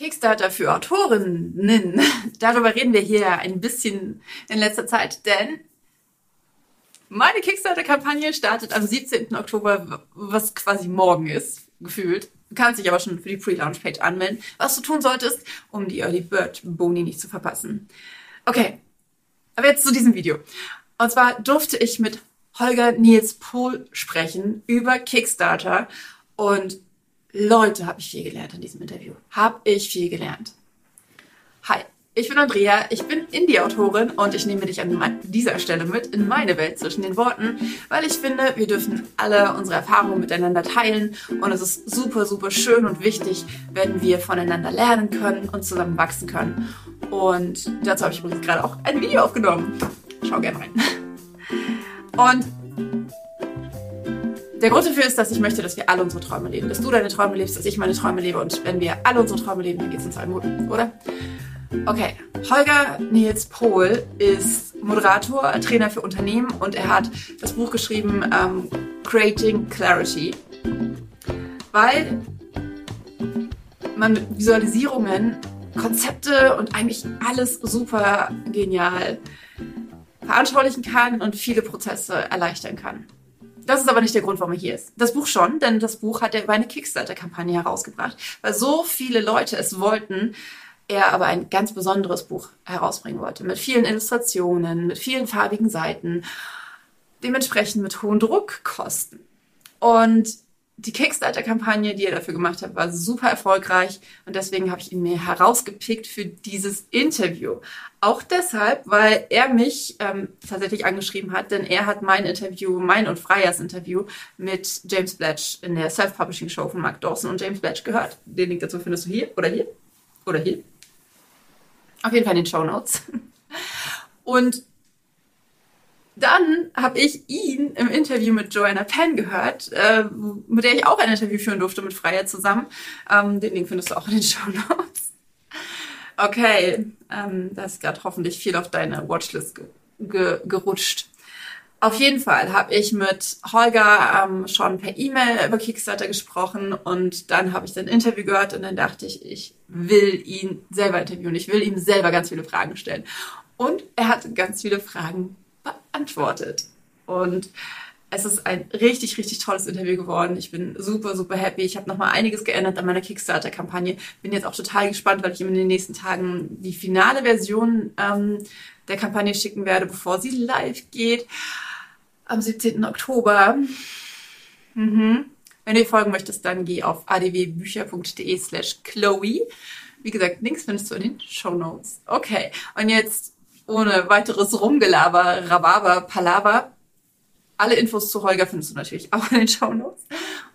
Kickstarter für Autorinnen. Darüber reden wir hier ein bisschen in letzter Zeit, denn meine Kickstarter-Kampagne startet am 17. Oktober, was quasi morgen ist, gefühlt. Du kannst dich aber schon für die Pre-Launch-Page anmelden, was du tun solltest, um die Early Bird Boni nicht zu verpassen. Okay, aber jetzt zu diesem Video. Und zwar durfte ich mit Holger Nils Pohl sprechen über Kickstarter und Leute, habe ich viel gelernt in diesem Interview. Habe ich viel gelernt. Hi, ich bin Andrea, ich bin Indie-Autorin und ich nehme dich an dieser Stelle mit in meine Welt zwischen den Worten, weil ich finde, wir dürfen alle unsere Erfahrungen miteinander teilen und es ist super, super schön und wichtig, wenn wir voneinander lernen können und zusammen wachsen können. Und dazu habe ich übrigens gerade auch ein Video aufgenommen. Schau gerne rein. Und der Grund dafür ist, dass ich möchte, dass wir alle unsere Träume leben. Dass du deine Träume lebst, dass ich meine Träume lebe. Und wenn wir alle unsere Träume leben, dann geht es uns allen gut, oder? Okay, Holger Nils Pohl ist Moderator, Trainer für Unternehmen und er hat das Buch geschrieben ähm, Creating Clarity. Weil man mit Visualisierungen Konzepte und eigentlich alles super genial veranschaulichen kann und viele Prozesse erleichtern kann. Das ist aber nicht der Grund, warum er hier ist. Das Buch schon, denn das Buch hat er über eine Kickstarter-Kampagne herausgebracht, weil so viele Leute es wollten, er aber ein ganz besonderes Buch herausbringen wollte, mit vielen Illustrationen, mit vielen farbigen Seiten, dementsprechend mit hohen Druckkosten. Und die Kickstarter-Kampagne, die er dafür gemacht hat, war super erfolgreich und deswegen habe ich ihn mir herausgepickt für dieses Interview. Auch deshalb, weil er mich ähm, tatsächlich angeschrieben hat, denn er hat mein Interview, mein und Freyers Interview mit James Blatch in der Self-Publishing-Show von Mark Dawson und James Blatch gehört. Den Link dazu findest du hier oder hier oder hier. Auf jeden Fall in den Show Notes. Und dann habe ich ihn im Interview mit Joanna Penn gehört, äh, mit der ich auch ein Interview führen durfte mit Freier zusammen. Ähm, den Link findest du auch in den Show Notes. Okay, ähm, da ist gerade hoffentlich viel auf deine Watchlist ge ge gerutscht. Auf jeden Fall habe ich mit Holger ähm, schon per E-Mail über Kickstarter gesprochen und dann habe ich sein Interview gehört und dann dachte ich, ich will ihn selber interviewen. Ich will ihm selber ganz viele Fragen stellen. Und er hat ganz viele Fragen beantwortet. Und es ist ein richtig, richtig tolles Interview geworden. Ich bin super, super happy. Ich habe nochmal einiges geändert an meiner Kickstarter-Kampagne. Bin jetzt auch total gespannt, weil ich in den nächsten Tagen die finale Version ähm, der Kampagne schicken werde, bevor sie live geht. Am 17. Oktober. Mhm. Wenn du folgen möchtest, dann geh auf adwbücher.de slash Chloe. Wie gesagt, Links findest du in den Show Notes. Okay, und jetzt ohne weiteres Rumgelaber, Rhabarber, Palaver. Alle Infos zu Holger findest du natürlich auch in den Show Notes.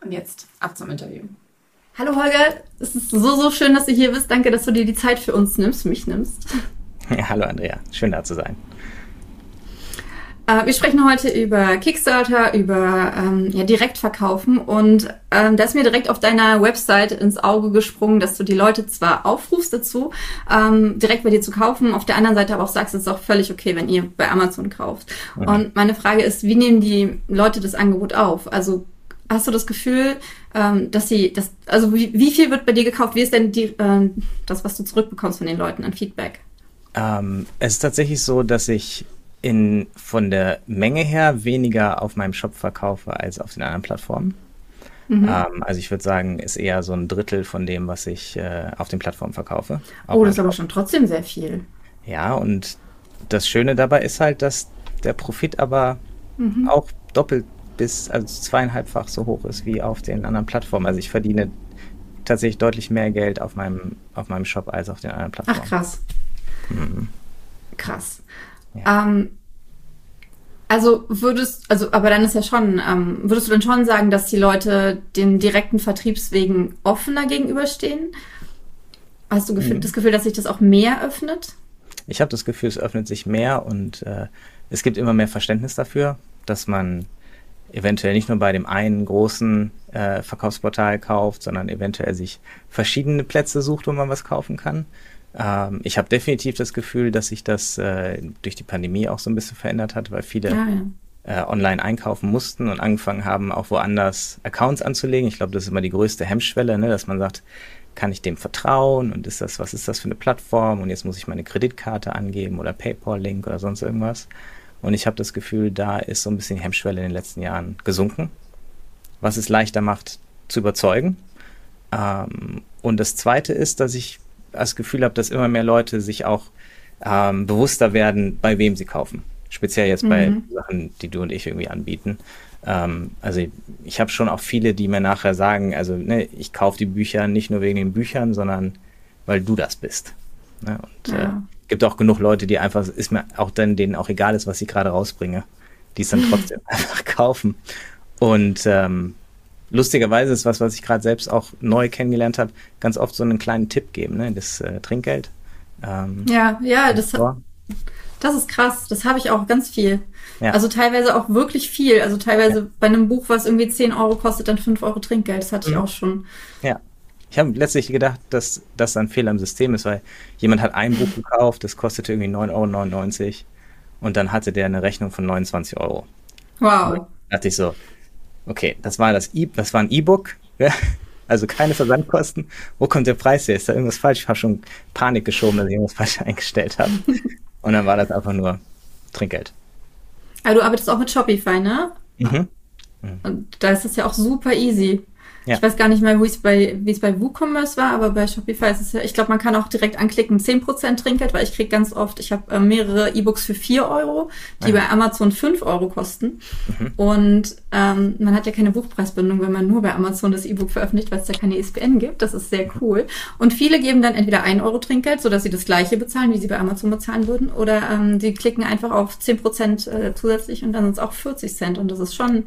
Und jetzt ab zum Interview. Hallo Holger, es ist so, so schön, dass du hier bist. Danke, dass du dir die Zeit für uns nimmst, mich nimmst. Ja, hallo Andrea, schön da zu sein. Äh, wir sprechen heute über Kickstarter, über ähm, ja, Direktverkaufen und ähm, da ist mir direkt auf deiner Website ins Auge gesprungen, dass du die Leute zwar aufrufst dazu, ähm, direkt bei dir zu kaufen, auf der anderen Seite aber auch sagst, es ist auch völlig okay, wenn ihr bei Amazon kauft. Mhm. Und meine Frage ist, wie nehmen die Leute das Angebot auf? Also hast du das Gefühl, ähm, dass sie, das, also wie, wie viel wird bei dir gekauft? Wie ist denn die, äh, das, was du zurückbekommst von den Leuten an Feedback? Ähm, es ist tatsächlich so, dass ich in, von der Menge her weniger auf meinem Shop verkaufe als auf den anderen Plattformen. Mhm. Ähm, also ich würde sagen, ist eher so ein Drittel von dem, was ich äh, auf den Plattformen verkaufe. Oh, das ist aber schon trotzdem sehr viel. Ja, und das Schöne dabei ist halt, dass der Profit aber mhm. auch doppelt bis, also zweieinhalbfach so hoch ist wie auf den anderen Plattformen. Also ich verdiene tatsächlich deutlich mehr Geld auf meinem, auf meinem Shop als auf den anderen Plattformen. Ach krass. Mhm. Krass. Ja. Ähm, also würdest, also aber dann ist ja schon, ähm, würdest du dann schon sagen, dass die Leute den direkten Vertriebswegen offener gegenüberstehen? Hast du mhm. das Gefühl, dass sich das auch mehr öffnet? Ich habe das Gefühl, es öffnet sich mehr und äh, es gibt immer mehr Verständnis dafür, dass man eventuell nicht nur bei dem einen großen äh, Verkaufsportal kauft, sondern eventuell sich verschiedene Plätze sucht, wo man was kaufen kann. Ähm, ich habe definitiv das Gefühl, dass sich das äh, durch die Pandemie auch so ein bisschen verändert hat, weil viele ja, ja. Äh, online einkaufen mussten und angefangen haben, auch woanders Accounts anzulegen. Ich glaube, das ist immer die größte Hemmschwelle, ne, dass man sagt, kann ich dem vertrauen und ist das, was ist das für eine Plattform und jetzt muss ich meine Kreditkarte angeben oder PayPal-Link oder sonst irgendwas. Und ich habe das Gefühl, da ist so ein bisschen die Hemmschwelle in den letzten Jahren gesunken, was es leichter macht zu überzeugen. Ähm, und das Zweite ist, dass ich das Gefühl habe, dass immer mehr Leute sich auch ähm, bewusster werden, bei wem sie kaufen. Speziell jetzt bei mhm. Sachen, die du und ich irgendwie anbieten. Ähm, also ich, ich habe schon auch viele, die mir nachher sagen, also ne, ich kaufe die Bücher nicht nur wegen den Büchern, sondern weil du das bist. Ne? Und ja. äh, gibt auch genug Leute, die einfach, ist mir auch dann denen auch egal ist, was ich gerade rausbringe, die es dann trotzdem einfach kaufen. Und ähm, lustigerweise ist was, was ich gerade selbst auch neu kennengelernt habe, ganz oft so einen kleinen Tipp geben, ne? das äh, Trinkgeld. Ähm, ja, ja, das, das ist krass. Das habe ich auch ganz viel. Ja. Also teilweise auch wirklich viel. Also teilweise ja. bei einem Buch, was irgendwie 10 Euro kostet, dann 5 Euro Trinkgeld. Das hatte ich mhm. auch schon. Ja. Ich habe letztlich gedacht, dass das ein Fehler im System ist, weil jemand hat ein Buch gekauft, das kostete irgendwie 9,99 Euro und dann hatte der eine Rechnung von 29 Euro. Wow. Da dachte ich so, okay, das war das e das war ein E-Book, ja? also keine Versandkosten. Wo kommt der Preis her? Ist da irgendwas falsch? Ich habe schon Panik geschoben, dass ich irgendwas falsch eingestellt habe. Und dann war das einfach nur Trinkgeld. Aber du arbeitest auch mit Shopify, ne? Mhm. mhm. Und da ist es ja auch super easy. Ja. Ich weiß gar nicht mehr, wie es bei, wie es bei WooCommerce war, aber bei Shopify ist es ja, ich glaube, man kann auch direkt anklicken, 10% Trinkgeld, weil ich krieg ganz oft, ich habe äh, mehrere E-Books für 4 Euro, die ja. bei Amazon 5 Euro kosten. Mhm. Und ähm, man hat ja keine Buchpreisbindung, wenn man nur bei Amazon das E-Book veröffentlicht, weil es da keine ISBN gibt. Das ist sehr cool. Und viele geben dann entweder 1 Euro Trinkgeld, sodass sie das gleiche bezahlen, wie sie bei Amazon bezahlen würden, oder ähm, sie klicken einfach auf 10% äh, zusätzlich und dann sind es auch 40 Cent. Und das ist schon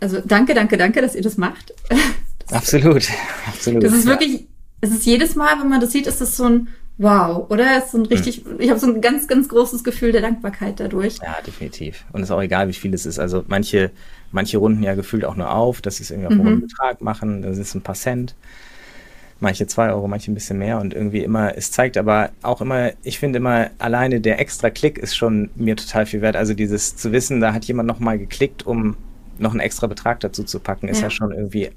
also danke, danke, danke, dass ihr das macht. Das absolut, absolut. Das ist ja. wirklich, es ist jedes Mal, wenn man das sieht, ist das so ein Wow, oder? Es ist so ein richtig, mhm. ich habe so ein ganz, ganz großes Gefühl der Dankbarkeit dadurch. Ja, definitiv. Und es ist auch egal, wie viel es ist. Also manche, manche runden ja gefühlt auch nur auf, dass sie es irgendwie auf einen mhm. Betrag machen, das ist ein paar Cent. Manche zwei Euro, manche ein bisschen mehr und irgendwie immer, es zeigt aber auch immer, ich finde immer, alleine der extra Klick ist schon mir total viel wert. Also dieses zu wissen, da hat jemand nochmal geklickt, um noch einen extra Betrag dazu zu packen, ist ja, ja schon irgendwie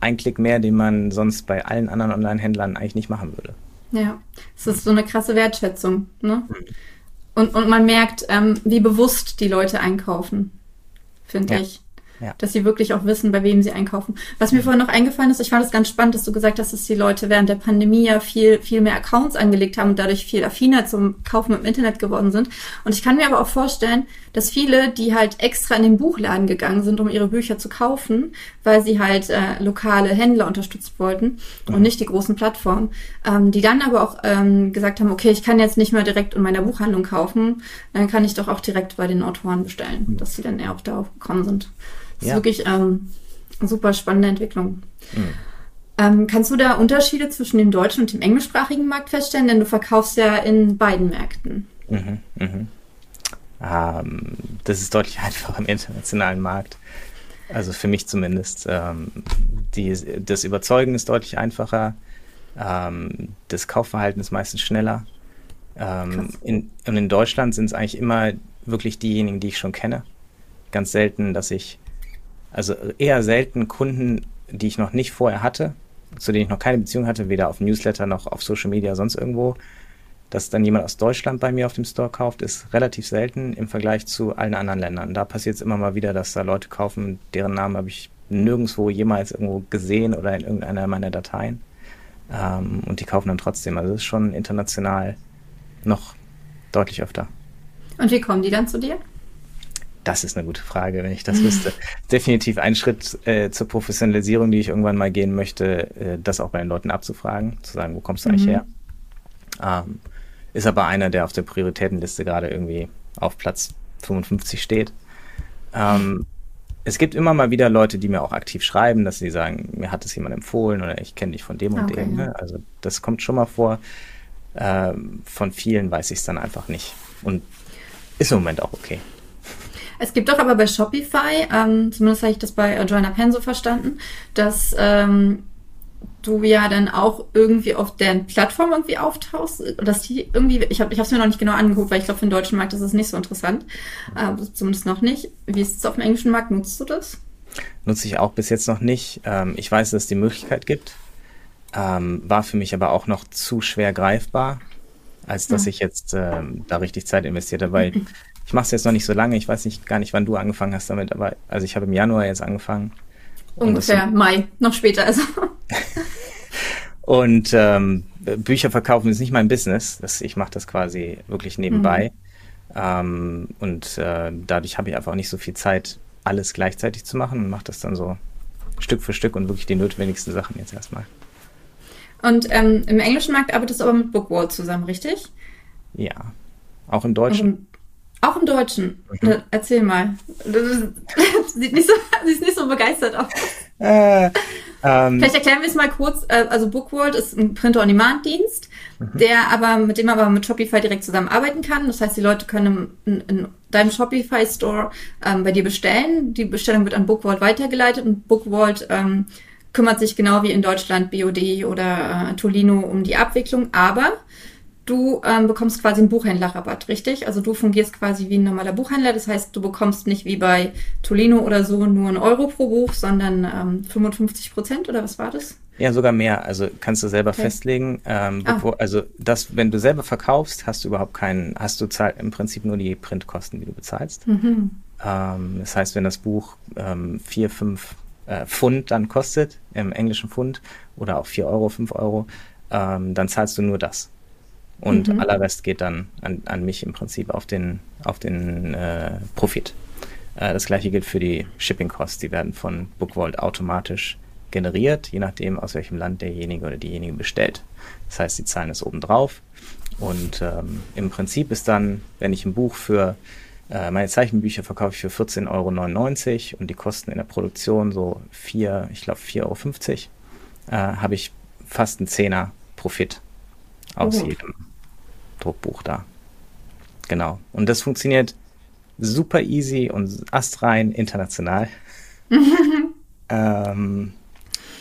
ein Klick mehr, den man sonst bei allen anderen Online-Händlern eigentlich nicht machen würde. Ja, es ist so eine krasse Wertschätzung. Ne? Mhm. Und, und man merkt, ähm, wie bewusst die Leute einkaufen, finde ja. ich. Ja. Dass sie wirklich auch wissen, bei wem sie einkaufen. Was mir vorhin noch eingefallen ist, ich fand es ganz spannend, dass du gesagt hast, dass die Leute während der Pandemie ja viel, viel mehr Accounts angelegt haben und dadurch viel affiner zum Kaufen im Internet geworden sind. Und ich kann mir aber auch vorstellen, dass viele, die halt extra in den Buchladen gegangen sind, um ihre Bücher zu kaufen, weil sie halt äh, lokale Händler unterstützen wollten und nicht die großen Plattformen, ähm, die dann aber auch ähm, gesagt haben, okay, ich kann jetzt nicht mehr direkt in meiner Buchhandlung kaufen, dann kann ich doch auch direkt bei den Autoren bestellen, dass sie dann eher auch darauf gekommen sind. Das ja. ist wirklich ähm, eine super spannende Entwicklung. Mhm. Ähm, kannst du da Unterschiede zwischen dem deutschen und dem englischsprachigen Markt feststellen? Denn du verkaufst ja in beiden Märkten. Mhm, mhm. Ähm, das ist deutlich einfacher im internationalen Markt. Also für mich zumindest. Ähm, die, das Überzeugen ist deutlich einfacher. Ähm, das Kaufverhalten ist meistens schneller. Ähm, in, und in Deutschland sind es eigentlich immer wirklich diejenigen, die ich schon kenne. Ganz selten, dass ich also eher selten Kunden, die ich noch nicht vorher hatte, zu denen ich noch keine Beziehung hatte, weder auf Newsletter noch auf Social Media, sonst irgendwo. Dass dann jemand aus Deutschland bei mir auf dem Store kauft, ist relativ selten im Vergleich zu allen anderen Ländern. Da passiert es immer mal wieder, dass da Leute kaufen, deren Namen habe ich nirgendwo jemals irgendwo gesehen oder in irgendeiner meiner Dateien. Ähm, und die kaufen dann trotzdem. Also es ist schon international noch deutlich öfter. Und wie kommen die dann zu dir? Das ist eine gute Frage, wenn ich das wüsste. Definitiv ein Schritt äh, zur Professionalisierung, die ich irgendwann mal gehen möchte, äh, das auch bei den Leuten abzufragen, zu sagen, wo kommst du mhm. eigentlich her? Ähm, ist aber einer, der auf der Prioritätenliste gerade irgendwie auf Platz 55 steht. Ähm, es gibt immer mal wieder Leute, die mir auch aktiv schreiben, dass sie sagen, mir hat es jemand empfohlen oder ich kenne dich von dem und okay. dem. Ne? Also das kommt schon mal vor. Ähm, von vielen weiß ich es dann einfach nicht. Und ist im Moment auch okay. Es gibt doch aber bei Shopify, ähm, zumindest habe ich das bei Joanna Penn so verstanden, dass ähm, du ja dann auch irgendwie auf deren Plattform irgendwie auftauchst, dass die irgendwie, ich habe es mir noch nicht genau angeguckt, weil ich glaube, für den deutschen Markt ist es nicht so interessant, äh, zumindest noch nicht. Wie ist es auf dem englischen Markt? Nutzt du das? Nutze ich auch bis jetzt noch nicht. Ähm, ich weiß, dass es die Möglichkeit gibt. Ähm, war für mich aber auch noch zu schwer greifbar, als dass mhm. ich jetzt ähm, da richtig Zeit investiert habe, weil ich mache es jetzt noch nicht so lange. Ich weiß nicht gar nicht, wann du angefangen hast damit, aber also ich habe im Januar jetzt angefangen. Ungefähr Mai, noch später also. und ähm, Bücher verkaufen ist nicht mein Business. Das, ich mache das quasi wirklich nebenbei. Mhm. Ähm, und äh, dadurch habe ich einfach auch nicht so viel Zeit, alles gleichzeitig zu machen und mache das dann so Stück für Stück und wirklich die notwendigsten Sachen jetzt erstmal. Und ähm, im englischen Markt arbeitest du aber mit Bookwall zusammen, richtig? Ja. Auch im Deutschen. Auch im, Deutschen. Mhm. Erzähl mal. sieht nicht so, sieht nicht so begeistert aus. Äh, ähm, Vielleicht erklären wir es mal kurz. Äh, also Bookworld ist ein Print-on-Demand-Dienst, mhm. der aber, mit dem man aber mit Shopify direkt zusammenarbeiten kann. Das heißt, die Leute können in, in deinem Shopify-Store ähm, bei dir bestellen. Die Bestellung wird an Bookworld weitergeleitet und Bookworld ähm, kümmert sich genau wie in Deutschland BOD oder äh, Tolino um die Abwicklung. Aber du ähm, bekommst quasi einen Buchhändlerrabatt, richtig? Also du fungierst quasi wie ein normaler Buchhändler. Das heißt, du bekommst nicht wie bei Tolino oder so nur einen Euro pro Buch, sondern ähm, 55 Prozent oder was war das? Ja, sogar mehr. Also kannst du selber okay. festlegen. Ähm, ah. bevor, Also das, wenn du selber verkaufst, hast du überhaupt keinen, hast du zahl, im Prinzip nur die Printkosten, die du bezahlst. Mhm. Ähm, das heißt, wenn das Buch ähm, vier, fünf äh, Pfund dann kostet, im englischen Pfund, oder auch vier Euro, fünf Euro, ähm, dann zahlst du nur das und mhm. aller Rest geht dann an, an mich im Prinzip auf den, auf den äh, Profit. Äh, das gleiche gilt für die Shipping Costs, die werden von Bookvault automatisch generiert, je nachdem, aus welchem Land derjenige oder diejenige bestellt. Das heißt, die zahlen es obendrauf. Und ähm, im Prinzip ist dann, wenn ich ein Buch für äh, meine Zeichenbücher verkaufe ich für 14,99 Euro und die Kosten in der Produktion so 4, ich glaube 4,50 Euro, äh, habe ich fast einen Zehner Profit aus oh. jedem Druckbuch da. Genau. Und das funktioniert super easy und astrein international. ähm,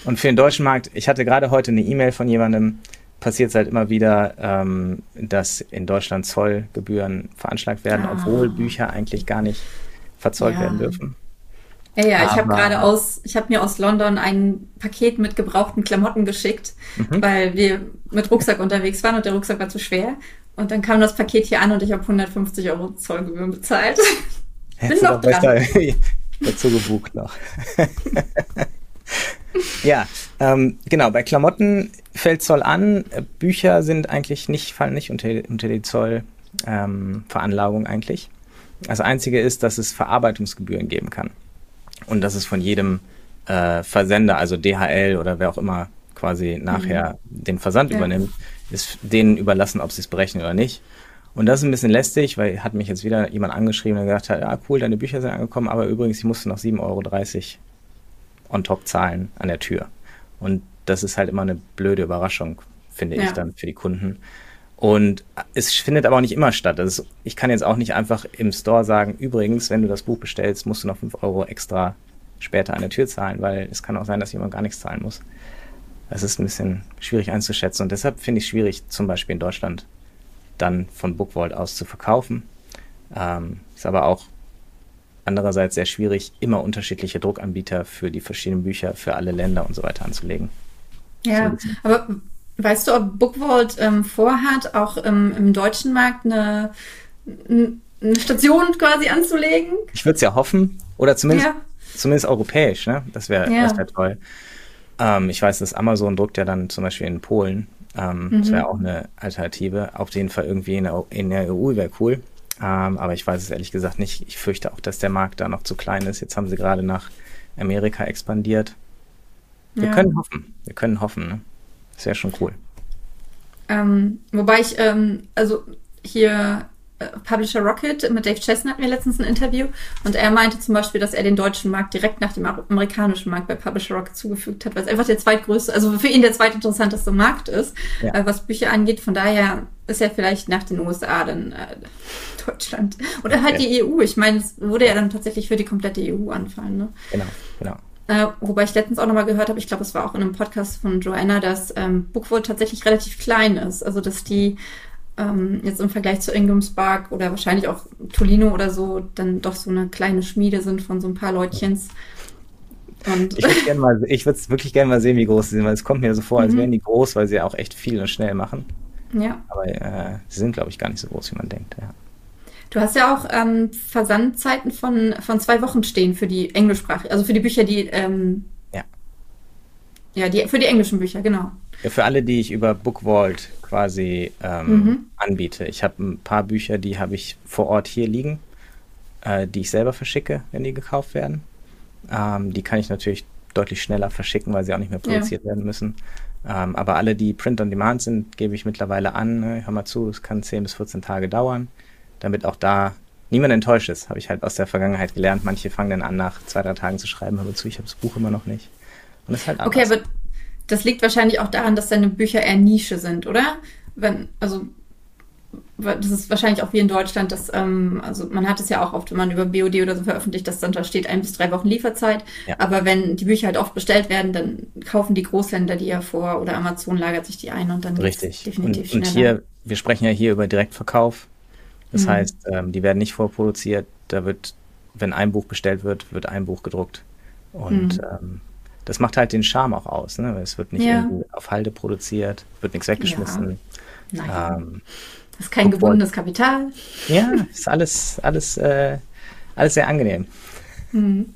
und für den deutschen Markt, ich hatte gerade heute eine E-Mail von jemandem, passiert es halt immer wieder, ähm, dass in Deutschland Zollgebühren veranschlagt werden, ah. obwohl Bücher eigentlich gar nicht verzollt ja. werden dürfen. Ja, ja, ich habe gerade aus, ich habe mir aus London ein Paket mit gebrauchten Klamotten geschickt, mhm. weil wir mit Rucksack unterwegs waren und der Rucksack war zu schwer. Und dann kam das Paket hier an und ich habe 150 Euro Zollgebühren bezahlt. Bin noch dran. dazu gebucht noch. ja, ähm, genau. Bei Klamotten fällt Zoll an. Bücher sind eigentlich nicht, fallen nicht unter, unter die Zollveranlagung ähm, eigentlich. Das Einzige ist, dass es Verarbeitungsgebühren geben kann und dass es von jedem äh, Versender, also DHL oder wer auch immer quasi nachher mhm. den Versand ja. übernimmt, ist denen überlassen, ob sie es berechnen oder nicht. Und das ist ein bisschen lästig, weil hat mich jetzt wieder jemand angeschrieben und gesagt hat, ja cool, deine Bücher sind angekommen, aber übrigens, ich musste noch 7,30 Euro on top zahlen an der Tür. Und das ist halt immer eine blöde Überraschung, finde ja. ich dann für die Kunden. Und es findet aber auch nicht immer statt. Also ich kann jetzt auch nicht einfach im Store sagen, übrigens, wenn du das Buch bestellst, musst du noch 5 Euro extra später an der Tür zahlen, weil es kann auch sein, dass jemand gar nichts zahlen muss. Das ist ein bisschen schwierig einzuschätzen und deshalb finde ich es schwierig, zum Beispiel in Deutschland dann von Bookvault aus zu verkaufen. Ähm, ist aber auch andererseits sehr schwierig, immer unterschiedliche Druckanbieter für die verschiedenen Bücher für alle Länder und so weiter anzulegen. Ja, so aber Weißt du, ob Bookvault ähm, vorhat, auch ähm, im deutschen Markt eine, eine Station quasi anzulegen? Ich würde es ja hoffen. Oder zumindest, ja. zumindest europäisch, ne? Das wäre ja. wär toll. Ähm, ich weiß, dass Amazon druckt ja dann zum Beispiel in Polen. Ähm, mhm. Das wäre auch eine Alternative. Auf jeden Fall irgendwie in der, in der EU wäre cool. Ähm, aber ich weiß es ehrlich gesagt nicht. Ich fürchte auch, dass der Markt da noch zu klein ist. Jetzt haben sie gerade nach Amerika expandiert. Wir ja. können hoffen. Wir können hoffen. Ne? Das wäre schon cool. Ähm, wobei ich, ähm, also hier äh, Publisher Rocket mit Dave Chesson hatten wir letztens ein Interview und er meinte zum Beispiel, dass er den deutschen Markt direkt nach dem amerikanischen Markt bei Publisher Rocket zugefügt hat, weil es einfach der zweitgrößte, also für ihn der zweitinteressanteste Markt ist, ja. äh, was Bücher angeht. Von daher ist er vielleicht nach den USA dann äh, Deutschland. Oder halt ja. die EU. Ich meine, es würde ja dann tatsächlich für die komplette EU anfallen. Ne? Genau, genau. Äh, wobei ich letztens auch nochmal gehört habe, ich glaube, es war auch in einem Podcast von Joanna, dass ähm, Bookwood tatsächlich relativ klein ist. Also dass die ähm, jetzt im Vergleich zu Ingramspark oder wahrscheinlich auch Tolino oder so dann doch so eine kleine Schmiede sind von so ein paar Leutchens. Und ich würde es wirklich gerne mal sehen, wie groß sie sind, weil es kommt mir so vor, als Mhm. wären die groß, weil sie ja auch echt viel und schnell machen. ja. Aber äh, sie sind, glaube ich, gar nicht so groß, wie man denkt. Ja. Du hast ja auch ähm, Versandzeiten von, von zwei Wochen stehen für die englischsprachige, also für die Bücher, die ähm, Ja. ja, die für die englischen Bücher, genau. Ja, für alle, die ich über Bookvault quasi ähm, Mhm. anbiete. Ich habe ein paar Bücher, die habe ich vor Ort hier liegen, äh, die ich selber verschicke, wenn die gekauft werden. Ähm, die kann ich natürlich deutlich schneller verschicken, weil sie auch nicht mehr Ja. produziert werden müssen. Ähm, aber alle, die Print on Demand sind, gebe ich mittlerweile an. Ne? Hör mal zu, es kann 10 bis 14 Tage dauern, damit auch da niemand enttäuscht ist. Habe ich halt aus der Vergangenheit gelernt. Manche fangen dann an, nach zwei, drei Tagen zu schreiben, mal zu, ich habe das Buch immer noch nicht. Und das ist halt Okay, aber das liegt wahrscheinlich auch daran, dass deine Bücher eher Nische sind, oder? Wenn, also das ist wahrscheinlich auch wie in Deutschland, dass, ähm, also man hat es ja auch oft, wenn man über BOD oder so veröffentlicht, dass dann da steht ein bis drei Wochen Lieferzeit. Ja. Aber wenn die Bücher halt oft bestellt werden, dann kaufen die Großhändler die ja vor oder Amazon lagert sich die ein und dann Richtig. definitiv Und, und hier, wir sprechen ja hier über Direktverkauf. Das Mhm. heißt, ähm, die werden nicht vorproduziert. Da wird, wenn ein Buch bestellt wird, wird ein Buch gedruckt. Und Mhm. ähm, das macht halt den Charme auch aus. Ne? Es wird nicht Ja. irgendwie auf Halde produziert, wird nichts weggeschmissen. Nein, Ähm, das ist kein Bookvault. gebundenes Kapital. ja, ist alles, alles, äh, alles sehr angenehm. Mhm.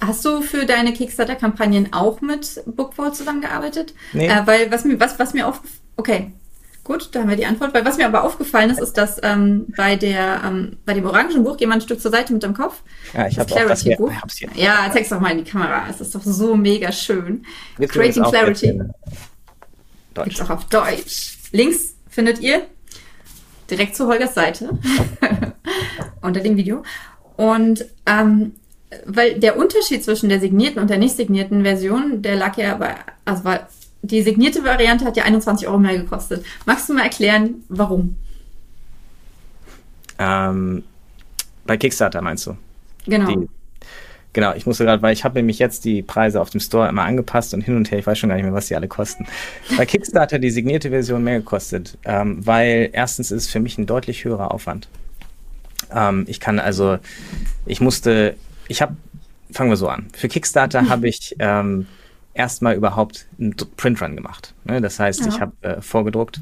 Hast du für deine Kickstarter-Kampagnen auch mit Bookvault zusammengearbeitet? Nee. Äh, weil was mir, was, was mir aufgefallen Okay, gut, da haben wir die Antwort. Weil was mir aber aufgefallen ist, ist, dass ähm, bei, der, ähm, bei dem orangen Buch, mal ein Stück zur Seite mit dem Kopf. Ja, ich habe das hier. Ich hab's hier. Ja, zeig's doch mal in die Kamera. Es ist doch so mega schön. Gibt's Creating Clarity. Deutsch. Gibt's auch auf Deutsch. Links findet ihr direkt zu Holgers Seite unter dem Video. Und ähm, weil der Unterschied zwischen der signierten und der nicht signierten Version, der lag ja bei, also war, die signierte Variante hat ja 21 Euro mehr gekostet. Magst du mal erklären, warum? Ähm, bei Kickstarter meinst du? Genau. Die, genau, ich musste gerade, weil ich habe nämlich jetzt die Preise auf dem Store immer angepasst und hin und her, ich weiß schon gar nicht mehr, was die alle kosten. Bei Kickstarter die signierte Version mehr gekostet, ähm, weil erstens ist es für mich ein deutlich höherer Aufwand. Ähm, ich kann also, ich musste, ich habe, fangen wir so an. Für Kickstarter habe ich ähm, erstmal überhaupt einen Printrun gemacht. Ne? Das heißt, Ja. ich habe äh, vorgedruckt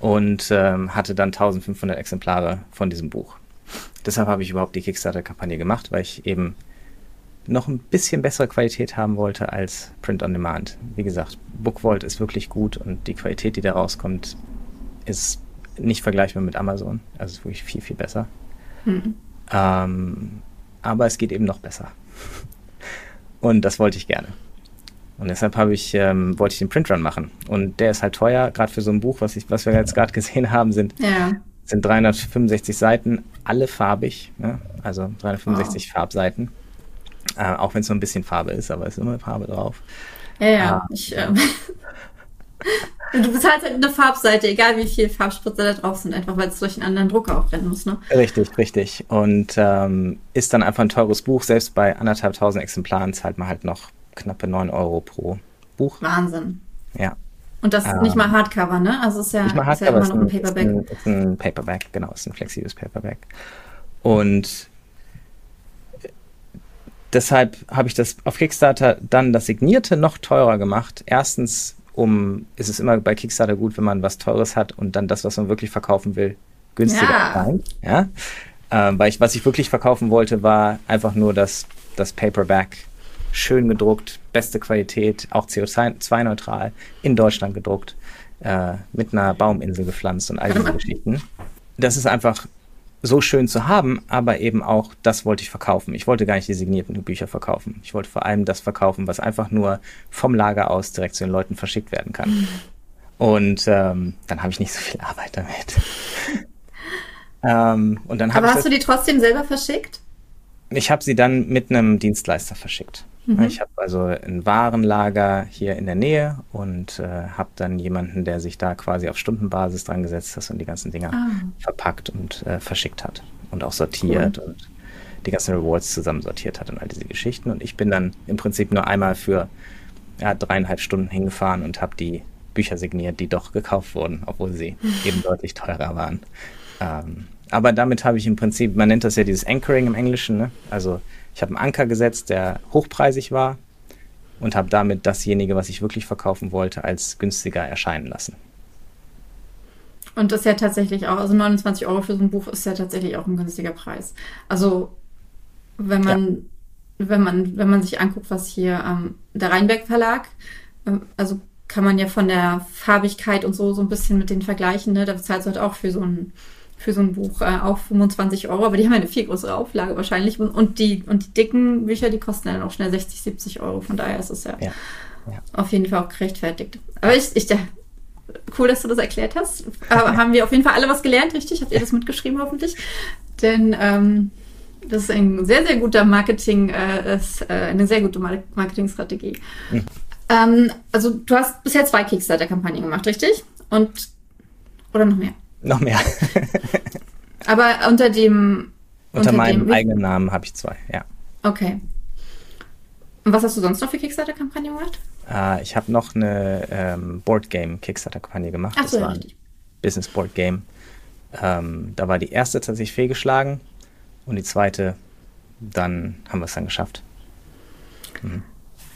und ähm, hatte dann 1500 Exemplare von diesem Buch. Deshalb habe ich überhaupt die Kickstarter-Kampagne gemacht, weil ich eben noch ein bisschen bessere Qualität haben wollte als Print on Demand. Wie gesagt, Bookvault ist wirklich gut und die Qualität, die da rauskommt, ist nicht vergleichbar mit Amazon. Also ist wirklich viel, viel besser. Hm. Ähm, aber es geht eben noch besser. Und das wollte ich gerne. Und deshalb habe ich, ähm, wollte ich den Printrun machen. Und der ist halt teuer, gerade für so ein Buch, was, ich, was wir jetzt gerade gesehen haben, sind Ja. sind 365 Seiten, alle farbig, ne? also 365 Farbseiten. Äh, auch wenn es so ein bisschen Farbe ist, aber es ist immer Farbe drauf. Ja, ja. Ah. Ich, ähm, du bezahlst halt eine Farbseite, egal wie viel Farbspritzer da drauf sind, einfach weil es durch einen anderen Drucker auch rennen muss, ne? Richtig, richtig. Und ähm, ist dann einfach ein teures Buch. Selbst bei anderthalb tausend Exemplaren zahlt man halt noch knappe 9 Euro pro Buch. Wahnsinn. Ja. Und das ist Ähm, nicht mal Hardcover, ne? Also es ist ja, Nicht mal ist ja Hardcover, immer noch ein Paperback. Ist ein, ist ein Paperback, genau, ist ein flexibles Paperback. Und deshalb habe ich das auf Kickstarter dann das Signierte noch teurer gemacht. Erstens, um, ist es immer bei Kickstarter gut, wenn man was Teures hat und dann das, was man wirklich verkaufen will, günstiger Ja. erscheint. Ja. Ähm, weil ich, was ich wirklich verkaufen wollte, war einfach nur das, das Paperback schön gedruckt, beste Qualität, auch CO2-neutral, in Deutschland gedruckt, äh, mit einer Bauminsel gepflanzt und all diese. Geschichten. Das ist einfach so schön zu haben, aber eben auch, das wollte ich verkaufen. Ich wollte gar nicht die signierten Bücher verkaufen. Ich wollte vor allem das verkaufen, was einfach nur vom Lager aus direkt zu den Leuten verschickt werden kann. Mhm. Und ähm, dann habe ich nicht so viel Arbeit damit. ähm, und dann Aber hast du die trotzdem selber verschickt? ich habe sie dann mit einem Dienstleister verschickt. Mhm. Ich habe also ein Warenlager hier in der Nähe und äh, habe dann jemanden, der sich da quasi auf Stundenbasis dran gesetzt hat und die ganzen Dinger Ah. verpackt und äh, verschickt hat und auch sortiert und die ganzen Rewards zusammensortiert hat und all diese Geschichten. Und ich bin dann im Prinzip nur einmal für ja, dreieinhalb Stunden hingefahren und habe die Bücher signiert, die doch gekauft wurden, obwohl sie eben deutlich teurer waren. Ähm, aber damit habe ich im Prinzip, man nennt das ja dieses Anchoring im Englischen, ne? also Ich habe einen Anker gesetzt, der hochpreisig war und habe damit dasjenige, was ich wirklich verkaufen wollte, als günstiger erscheinen lassen. Und das ist ja tatsächlich auch, also 29 Euro für so ein Buch ist ja tatsächlich auch ein günstiger Preis. Also wenn man, ja. wenn man, wenn man sich anguckt, was hier ähm, der Rheinberg Verlag, ähm, also kann man ja von der Farbigkeit und so so ein bisschen mit den vergleichen. Ne? Da bezahlst du halt auch für so ein für so ein Buch äh, auch 25 Euro, aber die haben ja eine viel größere Auflage wahrscheinlich. Und die, und die dicken Bücher, die kosten dann auch schnell 60, 70 Euro. Von daher ist es ja, ja. ja. auf jeden Fall auch gerechtfertigt. Aber ich, ich, cool, dass du das erklärt hast. Aber haben wir auf jeden Fall alle was gelernt, richtig? Habt ihr das mitgeschrieben hoffentlich? Denn ähm, das ist ein sehr, sehr guter Marketing, äh, ist, äh, eine sehr gute Marketingstrategie. Mhm. Ähm, also du hast bisher zwei Kickstarter-Kampagnen gemacht, richtig? Und oder noch mehr? Noch mehr. Aber unter dem unter, unter meinem dem, eigenen Namen habe ich zwei, ja. Okay. Und was hast du sonst noch für Kickstarter-Kampagnen gemacht? Äh, ich habe noch eine ähm, Boardgame-Kickstarter-Kampagne gemacht. Ach so, das war richtig. Business Board Game. Ähm, da war die erste tatsächlich fehlgeschlagen und die zweite, dann haben wir es dann geschafft. Mhm.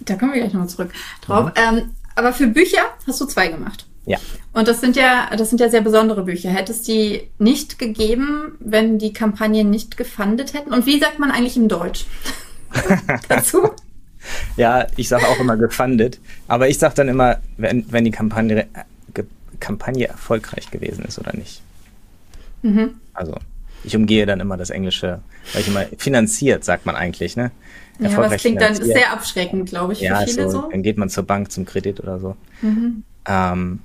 Da kommen wir gleich nochmal zurück drauf. Mhm. Ähm, aber für Bücher hast du zwei gemacht. Ja. Und das sind ja, das sind ja sehr besondere Bücher. Hätte es die nicht gegeben, wenn die Kampagnen nicht gefundet hätten? Und wie sagt man eigentlich im Deutsch dazu? Ja, ich sage auch immer gefundet. Aber ich sage dann immer, wenn, wenn die Kampagne, Kampagne erfolgreich gewesen ist oder nicht. Mhm. Also ich umgehe dann immer das Englische, weil ich immer finanziert, sagt man eigentlich, ne? Ja, aber das klingt dann sehr abschreckend, glaube ich, ja, für viele so, so. Dann geht man zur Bank zum Kredit oder so. Mhm. Ähm,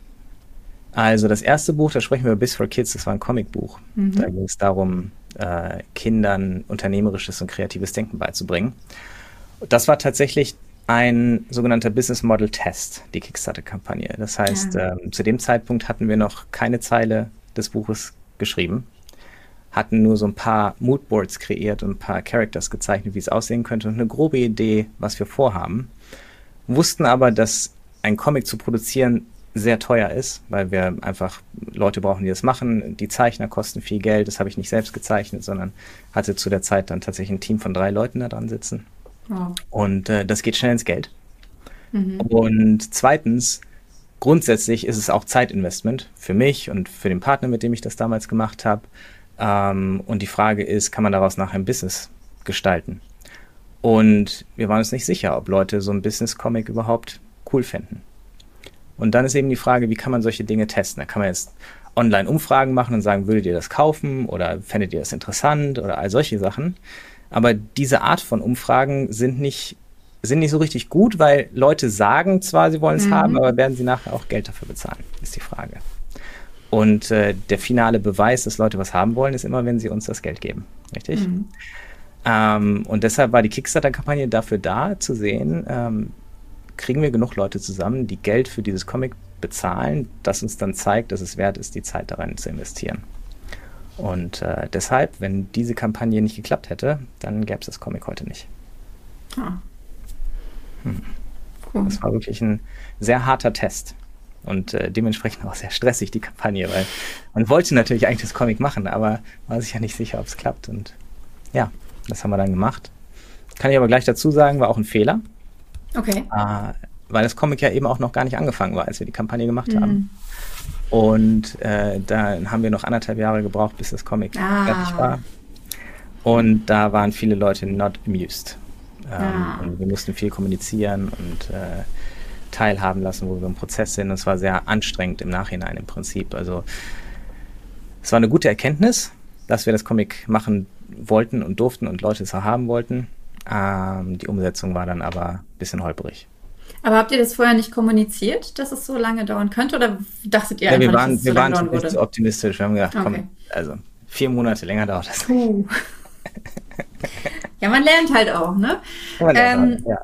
also das erste Buch, da sprechen wir über Bis for Kids, das war ein Comicbuch. Mhm. Da ging es darum, äh, Kindern unternehmerisches und kreatives Denken beizubringen. Das war tatsächlich ein sogenannter Business Model Test, die Kickstarter-Kampagne. Das heißt, ja. ähm, zu dem Zeitpunkt hatten wir noch keine Zeile des Buches geschrieben, hatten nur so ein paar Moodboards kreiert und ein paar Characters gezeichnet, wie es aussehen könnte und eine grobe Idee, was wir vorhaben. Wussten aber, dass ein Comic zu produzieren sehr teuer ist, weil wir einfach Leute brauchen, die das machen. Die Zeichner kosten viel Geld. Das habe ich nicht selbst gezeichnet, sondern hatte zu der Zeit dann tatsächlich ein Team von drei Leuten da dran sitzen. Wow. Und äh, das geht schnell ins Geld. Mhm. Und zweitens, grundsätzlich ist es auch Zeitinvestment für mich und für den Partner, mit dem ich das damals gemacht habe. Ähm, und die Frage ist, kann man daraus nachher ein Business gestalten? Und wir waren uns nicht sicher, ob Leute so ein Business-Comic überhaupt cool finden. Und dann ist eben die Frage, wie kann man solche Dinge testen? Da kann man jetzt online Umfragen machen und sagen, würdet ihr das kaufen oder fändet ihr das interessant oder all solche Sachen. Aber diese Art von Umfragen sind nicht, sind nicht so richtig gut, weil Leute sagen zwar, sie wollen es mhm. haben, aber werden sie nachher auch Geld dafür bezahlen, ist die Frage. Und äh, der finale Beweis, dass Leute was haben wollen, ist immer, wenn sie uns das Geld geben. Richtig? Mhm. Ähm, und deshalb war die Kickstarter-Kampagne dafür da, zu sehen, ähm, kriegen wir genug Leute zusammen, die Geld für dieses Comic bezahlen, das uns dann zeigt, dass es wert ist, die Zeit darin zu investieren. Und äh, deshalb, wenn diese Kampagne nicht geklappt hätte, dann gäbe es das Comic heute nicht. Ah. Hm. Cool. Das war wirklich ein sehr harter Test und äh, dementsprechend auch sehr stressig, die Kampagne, weil man wollte natürlich eigentlich das Comic machen, aber war sich ja nicht sicher, ob es klappt. Und ja, das haben wir dann gemacht. Kann ich aber gleich dazu sagen, war auch ein Fehler. Okay. Äh, weil das Comic ja eben auch noch gar nicht angefangen war, als wir die Kampagne gemacht mhm. haben. Und äh, dann haben wir noch anderthalb Jahre gebraucht, bis das Comic ah. fertig war. Und da waren viele Leute not amused. Ähm, ah. Und wir mussten viel kommunizieren und äh, teilhaben lassen, wo wir im Prozess sind. Und es war sehr anstrengend im Nachhinein im Prinzip. Also es war eine gute Erkenntnis, dass wir das Comic machen wollten und durften und Leute es auch haben wollten. Ähm, die Umsetzung war dann aber ein bisschen holprig. Aber habt ihr das vorher nicht kommuniziert, dass es so lange dauern könnte? Oder dachtet ihr ja, einfach, wir waren, dass es wir so waren nicht so optimistisch. Wir haben gedacht, okay. komm, also vier Monate länger dauert das. Uh. ja, man lernt halt auch, ne? Man lernt ähm, auch, ja.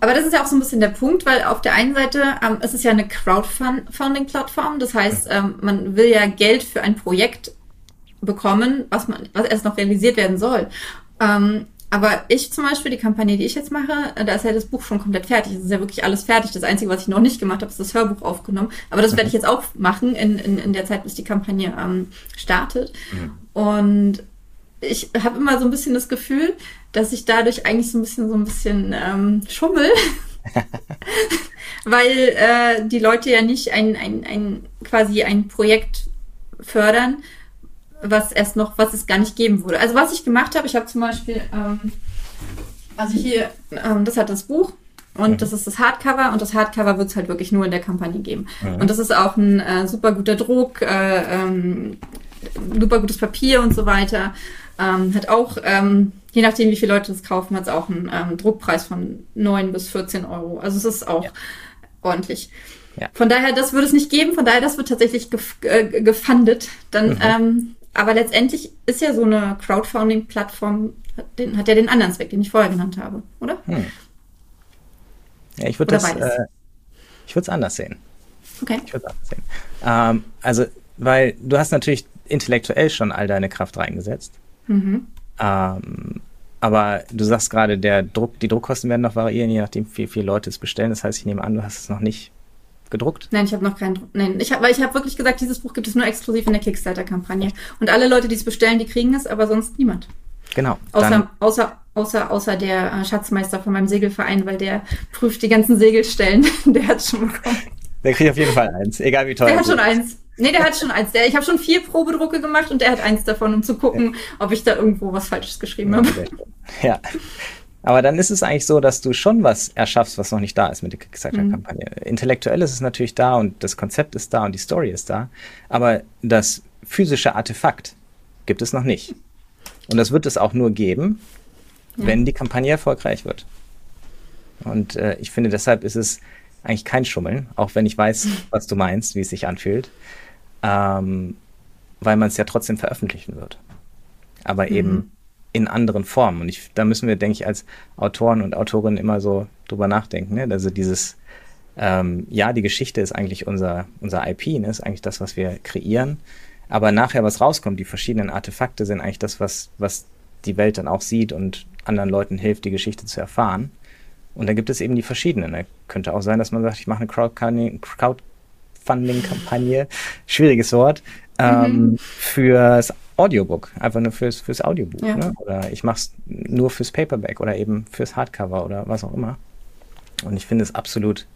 Aber das ist ja auch so ein bisschen der Punkt, weil auf der einen Seite ähm, es ist ja eine Crowdfunding-Plattform. Das heißt, ähm, man will ja Geld für ein Projekt bekommen, was man, was erst noch realisiert werden soll. Ähm, aber ich zum Beispiel, die Kampagne, die ich jetzt mache, äh, da ist ja das Buch schon komplett fertig. Es ist ja wirklich alles fertig. Das Einzige, was ich noch nicht gemacht habe, ist das Hörbuch aufgenommen. Aber das werde ich jetzt auch machen in, in, in der Zeit, bis die Kampagne ähm, startet. Mhm. Und ich habe immer so ein bisschen das Gefühl, dass ich dadurch eigentlich so ein bisschen so ein bisschen ähm, schummel. Weil äh, die Leute ja nicht ein, ein, ein quasi ein Projekt fördern, was erst noch, was es gar nicht geben würde. Also was ich gemacht habe, ich habe zum Beispiel, ähm, also hier, ähm, das hat das Buch und mhm. das ist das Hardcover und das Hardcover wird es halt wirklich nur in der Kampagne geben. Mhm. Und das ist auch ein äh, super guter Druck, äh, ähm, super gutes Papier und so weiter. Ähm, hat auch, ähm, je nachdem wie viele Leute das kaufen, hat es auch einen ähm, Druckpreis von 9 bis 14 Euro. Also es ist auch ja. ordentlich. Ja. Von daher, das würde es nicht geben, von daher, das wird tatsächlich gef äh, gefundet. Dann mhm. ähm, aber letztendlich ist ja so eine Crowdfunding-Plattform, den, hat ja den anderen Zweck, den ich vorher genannt habe, oder? Hm. Ja, ich würde das, äh, ich würde es anders sehen. Okay. Ich würde es anders sehen. Ähm, also, weil du hast natürlich intellektuell schon all deine Kraft reingesetzt. Mhm. Ähm, aber du sagst gerade, der Druck, die Druckkosten werden noch variieren, je nachdem, wie viele Leute es bestellen. Das heißt, ich nehme an, du hast es noch nicht gedruckt? Nein, ich habe noch keinen Druck. Nein, ich habe, weil ich habe wirklich gesagt, dieses Buch gibt es nur exklusiv in der Kickstarter-Kampagne. Und alle Leute, die es bestellen, die kriegen es, aber sonst niemand. Genau. Außer, außer, außer, außer der äh, Schatzmeister von meinem Segelverein, weil der prüft die ganzen Segelstellen. der hat schon bekommen. Der kriegt auf jeden Fall eins, egal wie teuer. Der hat schon eins. Nee, der hat schon eins. Der, ich habe schon vier Probedrucke gemacht und der hat eins davon, um zu gucken, ja. ob ich da irgendwo was Falsches geschrieben habe. Ja. Aber dann ist es eigentlich so, dass du schon was erschaffst, was noch nicht da ist mit der Kickstarter-Kampagne. Mhm. Intellektuell ist es natürlich da und das Konzept ist da und die Story ist da. Aber das physische Artefakt gibt es noch nicht. Und das wird es auch nur geben, ja. wenn die Kampagne erfolgreich wird. Und äh, ich finde, deshalb ist es eigentlich kein Schummeln, auch wenn ich weiß, was du meinst, wie es sich anfühlt, ähm, weil man es ja trotzdem veröffentlichen wird. Aber mhm. eben in anderen Formen. Und ich, da müssen wir, denke ich, als Autoren und Autorinnen immer so drüber nachdenken. Ne? Also dieses, ähm, ja, die Geschichte ist eigentlich unser, unser IP, ne? ist eigentlich das, was wir kreieren. Aber nachher, was rauskommt, die verschiedenen Artefakte sind eigentlich das, was, was die Welt dann auch sieht und anderen Leuten hilft, die Geschichte zu erfahren. Und da gibt es eben die verschiedenen. Da könnte auch sein, dass man sagt, ich mache eine Crowdfunding-Kampagne, schwieriges Wort, ähm, mhm. fürs Audiobook, einfach nur fürs, fürs Audiobuch. Ja. Ne? Oder ich mache es nur fürs Paperback oder eben fürs Hardcover oder was auch immer. Und ich finde es absolut,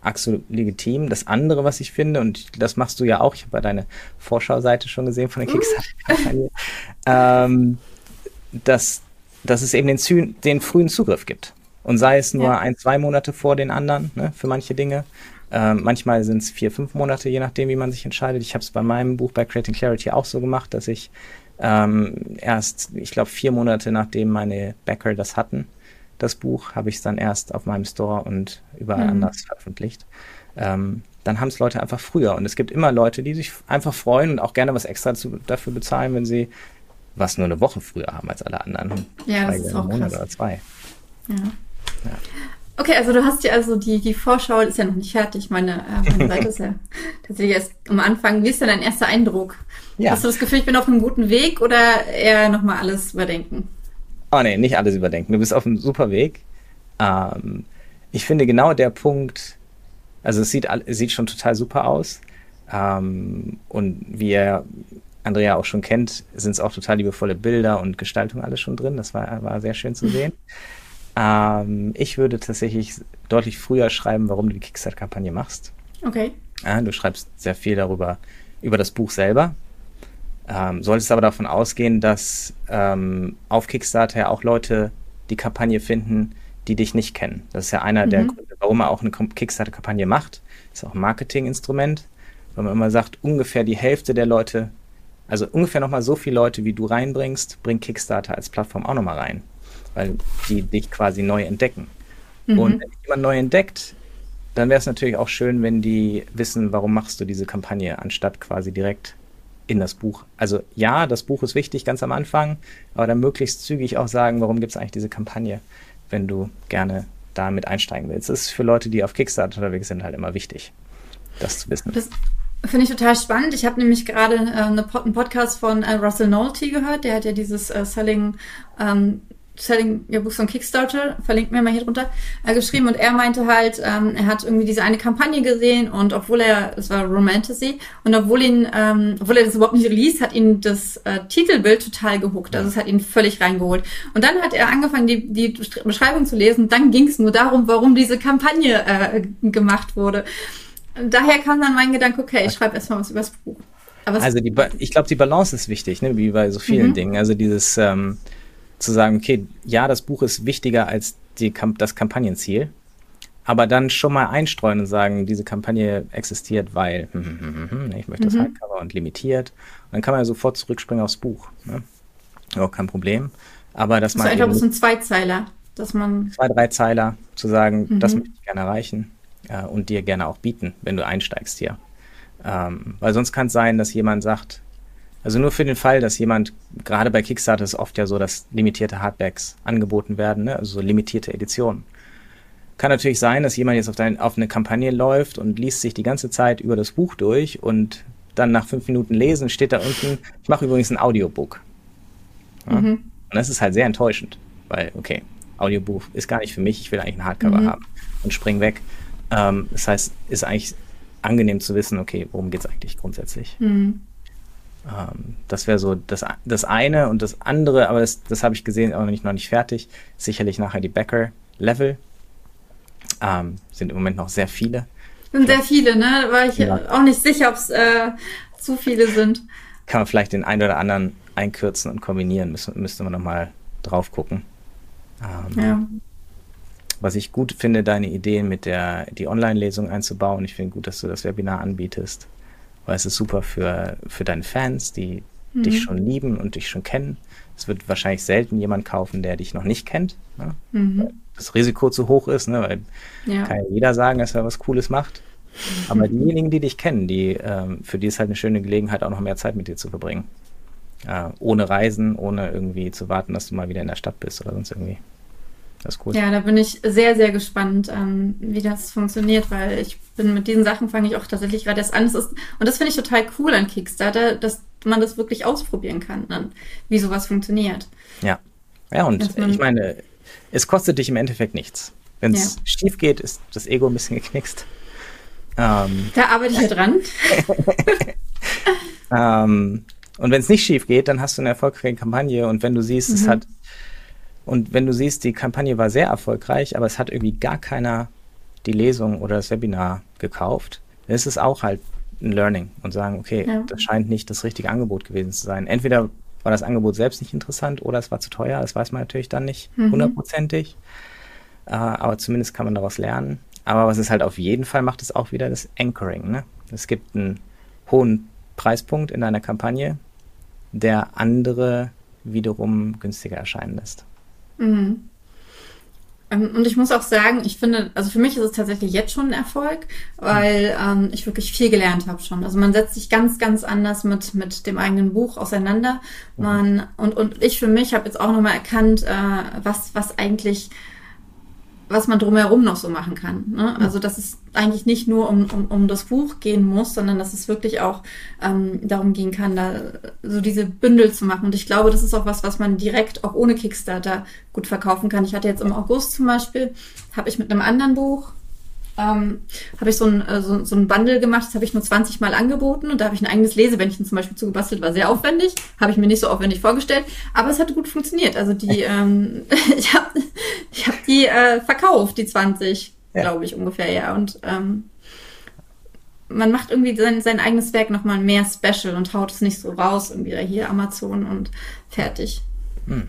absolut legitim. Das andere, was ich finde, und das machst du ja auch, ich habe ja deine Vorschauseite schon gesehen von der Kickstarter-Kampagne, ähm, dass, dass es eben den, den frühen Zugriff gibt. Und sei es nur ja. ein, zwei Monate vor den anderen, ne, für manche Dinge. Ähm, manchmal sind es vier, fünf Monate, je nachdem, wie man sich entscheidet. Ich habe es bei meinem Buch bei Creating Clarity auch so gemacht, dass ich ähm, erst, ich glaube, vier Monate nachdem meine Backer das hatten, das Buch, habe ich es dann erst auf meinem Store und überall mhm. anders veröffentlicht. Ähm, dann haben es Leute einfach früher. Und es gibt immer Leute, die sich einfach freuen und auch gerne was extra zu, dafür bezahlen, wenn sie was nur eine Woche früher haben als alle anderen. Ja, das ist auch Monat krass. oder zwei. Ja. ja. Okay, also du hast ja also die, die Vorschau ist ja noch nicht fertig. Meine, äh, meine Seite ist ja tatsächlich erst am Anfang. Wie ist denn dein erster Eindruck? Ja. Hast du das Gefühl, ich bin auf einem guten Weg oder eher nochmal alles überdenken? Oh nee, nicht alles überdenken. Du bist auf einem super Weg. Ähm, ich finde genau der Punkt, also es sieht, es sieht schon total super aus. Ähm, und wie ihr Andrea auch schon kennt, sind es auch total liebevolle Bilder und Gestaltung alles schon drin. Das war, war sehr schön zu sehen. Ähm, ich würde tatsächlich deutlich früher schreiben, warum du die Kickstarter-Kampagne machst. Okay. Ja, du schreibst sehr viel darüber, über das Buch selber. Ähm, solltest aber davon ausgehen, dass ähm, auf Kickstarter ja auch Leute die Kampagne finden, die dich nicht kennen. Das ist ja einer mhm. der Gründe, warum man auch eine Kickstarter-Kampagne macht. Das ist auch ein Marketinginstrument, weil man immer sagt, ungefähr die Hälfte der Leute, also ungefähr nochmal so viele Leute, wie du reinbringst, bringt Kickstarter als Plattform auch nochmal rein weil die dich quasi neu entdecken. Mhm. Und wenn jemand neu entdeckt, dann wäre es natürlich auch schön, wenn die wissen, warum machst du diese Kampagne, anstatt quasi direkt in das Buch. Also ja, das Buch ist wichtig ganz am Anfang, aber dann möglichst zügig auch sagen, warum gibt es eigentlich diese Kampagne, wenn du gerne damit einsteigen willst. Das ist für Leute, die auf Kickstarter unterwegs sind, halt immer wichtig, das zu wissen. Das finde ich total spannend. Ich habe nämlich gerade äh, eine, einen Podcast von äh, Russell Nolte gehört, der hat ja dieses äh, Selling ähm, Selling Your Books on Kickstarter, verlinkt mir mal hier drunter, äh, geschrieben und er meinte halt, ähm, er hat irgendwie diese eine Kampagne gesehen und obwohl er, es war Romantasy, und obwohl ihn, ähm, obwohl er das überhaupt nicht liest, hat ihn das äh, Titelbild total gehuckt, also es hat ihn völlig reingeholt. Und dann hat er angefangen, die, die Beschreibung zu lesen, dann ging es nur darum, warum diese Kampagne äh, gemacht wurde. Daher kam dann mein Gedanke, okay, ich schreibe erstmal was übers Buch. also die, ich glaube, die Balance ist wichtig, ne? wie bei so vielen mhm. Dingen. Also dieses ähm, zu sagen, okay, ja, das Buch ist wichtiger als die, das Kampagnenziel, aber dann schon mal einstreuen und sagen, diese Kampagne existiert, weil hm, hm, hm, ich möchte das mhm. Hardcover und limitiert. Und dann kann man ja sofort zurückspringen aufs Buch. Ne? Auch kein Problem. Aber dass man. Also einfach so ein Zweizeiler, dass man. Zwei, drei Zeiler zu sagen, mhm. das möchte ich gerne erreichen äh, und dir gerne auch bieten, wenn du einsteigst hier. Ähm, weil sonst kann es sein, dass jemand sagt, also nur für den Fall, dass jemand, gerade bei Kickstarter ist oft ja so, dass limitierte Hardbacks angeboten werden, ne? also so limitierte Editionen. Kann natürlich sein, dass jemand jetzt auf, dein, auf eine Kampagne läuft und liest sich die ganze Zeit über das Buch durch und dann nach fünf Minuten lesen steht da unten, ich mache übrigens ein Audiobook. Ja? Mhm. Und das ist halt sehr enttäuschend, weil, okay, Audiobuch ist gar nicht für mich, ich will eigentlich ein Hardcover mhm. haben und spring weg. Ähm, das heißt, ist eigentlich angenehm zu wissen, okay, worum geht es eigentlich grundsätzlich. Mhm. Ähm, das wäre so das, das eine und das andere, aber das, das habe ich gesehen, auch noch nicht, noch nicht fertig. Sicherlich nachher die Backer-Level. Ähm, sind im Moment noch sehr viele. Sind sehr viele, ne? War ich ja. auch nicht sicher, ob es äh, zu viele sind. Kann man vielleicht den einen oder anderen einkürzen und kombinieren, müsste, müsste man nochmal drauf gucken. Ähm, ja. Was ich gut finde, deine Ideen mit der die Online-Lesung einzubauen. Ich finde gut, dass du das Webinar anbietest weil es ist super für, für deine Fans, die mhm. dich schon lieben und dich schon kennen. Es wird wahrscheinlich selten jemand kaufen, der dich noch nicht kennt. Ne? Mhm. Das Risiko zu hoch ist, ne? weil ja. kann ja jeder sagen, dass er was Cooles macht. Aber diejenigen, die dich kennen, die, ähm, für die ist halt eine schöne Gelegenheit, auch noch mehr Zeit mit dir zu verbringen. Äh, ohne Reisen, ohne irgendwie zu warten, dass du mal wieder in der Stadt bist oder sonst irgendwie. Das ist cool. Ja, da bin ich sehr, sehr gespannt, ähm, wie das funktioniert, weil ich bin mit diesen Sachen fange ich auch tatsächlich gerade erst an. Das ist, und das finde ich total cool an Kickstarter, dass man das wirklich ausprobieren kann, dann, wie sowas funktioniert. Ja. Ja, und ich meine, es kostet dich im Endeffekt nichts. Wenn es ja. schief geht, ist das Ego ein bisschen geknickst. Ähm, da arbeite ich ja dran. ähm, und wenn es nicht schief geht, dann hast du eine erfolgreiche Kampagne und wenn du siehst, mhm. es hat und wenn du siehst, die Kampagne war sehr erfolgreich, aber es hat irgendwie gar keiner die Lesung oder das Webinar gekauft, dann ist es auch halt ein Learning und sagen, okay, ja. das scheint nicht das richtige Angebot gewesen zu sein. Entweder war das Angebot selbst nicht interessant oder es war zu teuer, das weiß man natürlich dann nicht mhm. hundertprozentig. Mhm. Äh, aber zumindest kann man daraus lernen. Aber was es halt auf jeden Fall macht, ist auch wieder das Anchoring. Ne? Es gibt einen hohen Preispunkt in deiner Kampagne, der andere wiederum günstiger erscheinen lässt. Mhm. Ähm, und ich muss auch sagen, ich finde, also für mich ist es tatsächlich jetzt schon ein Erfolg, weil ähm, ich wirklich viel gelernt habe schon. Also man setzt sich ganz, ganz anders mit, mit dem eigenen Buch auseinander. Man, und, und ich für mich habe jetzt auch nochmal erkannt, äh, was, was eigentlich was man drumherum noch so machen kann. Ne? Also dass es eigentlich nicht nur um, um, um das Buch gehen muss, sondern dass es wirklich auch ähm, darum gehen kann, da so diese Bündel zu machen. Und ich glaube, das ist auch was, was man direkt auch ohne Kickstarter gut verkaufen kann. Ich hatte jetzt im August zum Beispiel, habe ich mit einem anderen Buch ähm, habe ich so ein, äh, so, so ein Bundle gemacht, das habe ich nur 20 Mal angeboten und da habe ich ein eigenes Lesebändchen zum Beispiel zugebastelt, war sehr aufwendig, habe ich mir nicht so aufwendig vorgestellt, aber es hat gut funktioniert. Also die, ähm, ich habe ich hab die äh, verkauft, die 20, ja. glaube ich ungefähr, ja. Und ähm, man macht irgendwie sein, sein eigenes Werk nochmal mehr special und haut es nicht so raus, irgendwie hier Amazon und fertig. Hm.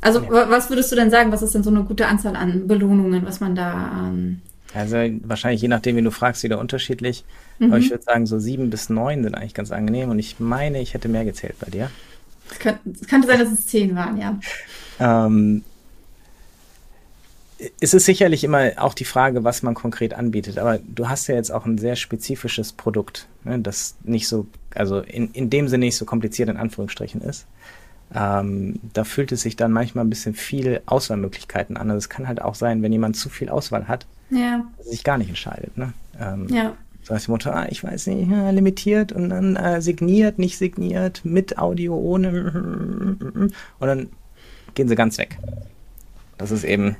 Also ja. was würdest du denn sagen, was ist denn so eine gute Anzahl an Belohnungen, was man da ähm, also wahrscheinlich je nachdem, wie du fragst, wieder unterschiedlich. Mhm. Aber ich würde sagen, so sieben bis neun sind eigentlich ganz angenehm. Und ich meine, ich hätte mehr gezählt bei dir. Es könnte, es könnte sein, dass es zehn waren, ja. Ähm, es ist sicherlich immer auch die Frage, was man konkret anbietet. Aber du hast ja jetzt auch ein sehr spezifisches Produkt, ne, das nicht so, also in, in dem Sinne nicht so kompliziert in Anführungsstrichen ist. Ähm, da fühlt es sich dann manchmal ein bisschen viel Auswahlmöglichkeiten an. Also es kann halt auch sein, wenn jemand zu viel Auswahl hat, ja. sich gar nicht entscheidet. Ne? Ähm, ja. So heißt die Mutter, ah, ich weiß nicht, ja, limitiert und dann äh, signiert, nicht signiert, mit Audio, ohne. Und dann gehen sie ganz weg. Das ist eben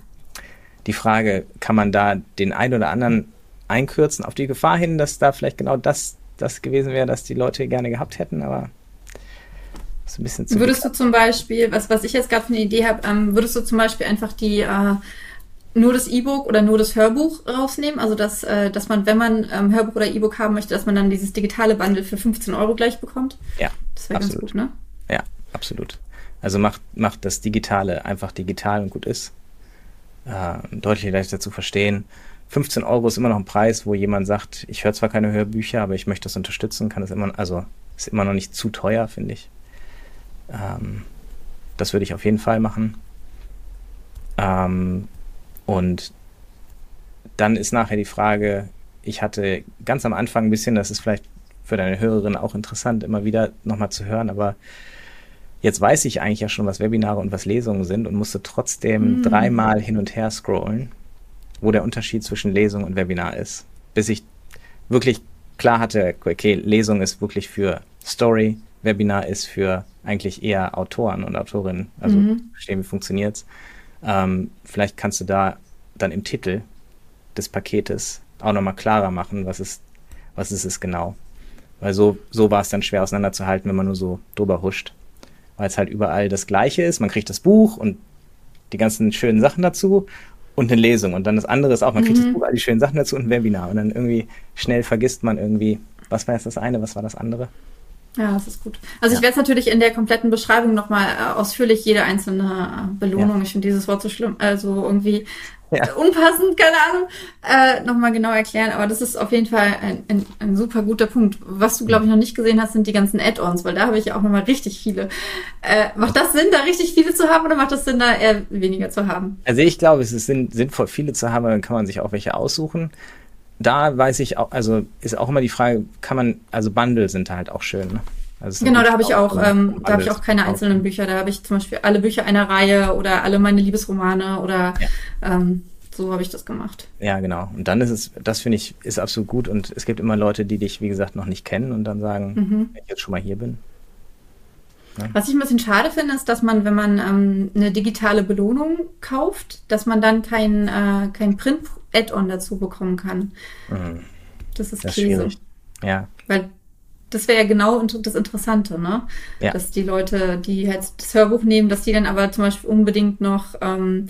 die Frage, kann man da den einen oder anderen einkürzen auf die Gefahr hin, dass da vielleicht genau das, das gewesen wäre, das die Leute gerne gehabt hätten, aber ist ein bisschen zu Würdest du zum Beispiel, was, was ich jetzt gerade für eine Idee habe, ähm, würdest du zum Beispiel einfach die äh, nur das E-Book oder nur das Hörbuch rausnehmen? Also dass, äh, dass man, wenn man ähm, Hörbuch oder E-Book haben möchte, dass man dann dieses digitale Bundle für 15 Euro gleich bekommt? Ja. Das wäre ganz gut, ne? Ja, absolut. Also macht, macht das Digitale einfach digital und gut ist. Äh, deutlich leichter zu verstehen. 15 Euro ist immer noch ein Preis, wo jemand sagt, ich höre zwar keine Hörbücher, aber ich möchte das unterstützen, kann es immer, also ist immer noch nicht zu teuer, finde ich. Ähm, das würde ich auf jeden Fall machen. Ähm, und dann ist nachher die Frage, ich hatte ganz am Anfang ein bisschen, das ist vielleicht für deine Hörerin auch interessant, immer wieder nochmal zu hören, aber jetzt weiß ich eigentlich ja schon, was Webinare und was Lesungen sind und musste trotzdem mhm. dreimal hin und her scrollen, wo der Unterschied zwischen Lesung und Webinar ist, bis ich wirklich klar hatte, okay, Lesung ist wirklich für Story, Webinar ist für eigentlich eher Autoren und Autorinnen, also mhm. verstehen, wie funktioniert's. Ähm, vielleicht kannst du da dann im Titel des Paketes auch nochmal klarer machen, was ist, was ist es genau. Weil so, so war es dann schwer auseinanderzuhalten, wenn man nur so drüber huscht weil es halt überall das Gleiche ist. Man kriegt das Buch und die ganzen schönen Sachen dazu und eine Lesung. Und dann das andere ist auch, man kriegt mhm. das Buch, all die schönen Sachen dazu und ein Webinar. Und dann irgendwie schnell vergisst man irgendwie, was war jetzt das eine, was war das andere. Ja, das ist gut. Also ja. ich werde es natürlich in der kompletten Beschreibung nochmal äh, ausführlich jede einzelne Belohnung, ja. ich finde dieses Wort so schlimm, also irgendwie ja. unpassend, keine Ahnung, äh, nochmal genau erklären. Aber das ist auf jeden Fall ein, ein, ein super guter Punkt. Was du, glaube ich, noch nicht gesehen hast, sind die ganzen Add-ons, weil da habe ich ja auch nochmal richtig viele. Äh, macht das Sinn, da richtig viele zu haben oder macht das Sinn, da eher weniger zu haben? Also ich glaube, es ist sinnvoll, viele zu haben, dann kann man sich auch welche aussuchen. Da weiß ich auch, also ist auch immer die Frage, kann man, also Bundle sind halt auch schön, ne? Also genau, da habe ich auch, ähm, da habe ich auch keine einzelnen Bücher. Da habe ich zum Beispiel alle Bücher einer Reihe oder alle meine Liebesromane oder ja. ähm, so habe ich das gemacht. Ja, genau. Und dann ist es, das finde ich, ist absolut gut. Und es gibt immer Leute, die dich, wie gesagt, noch nicht kennen und dann sagen, mhm. wenn ich jetzt schon mal hier bin. Ja. Was ich ein bisschen schade finde, ist, dass man, wenn man ähm, eine digitale Belohnung kauft, dass man dann kein, äh, kein Print-Add-on dazu bekommen kann. Mhm. Das ist, das ist schwierig. Ja. Weil das wäre ja genau das Interessante, ne? Ja. Dass die Leute, die jetzt das Hörbuch nehmen, dass die dann aber zum Beispiel unbedingt noch ähm,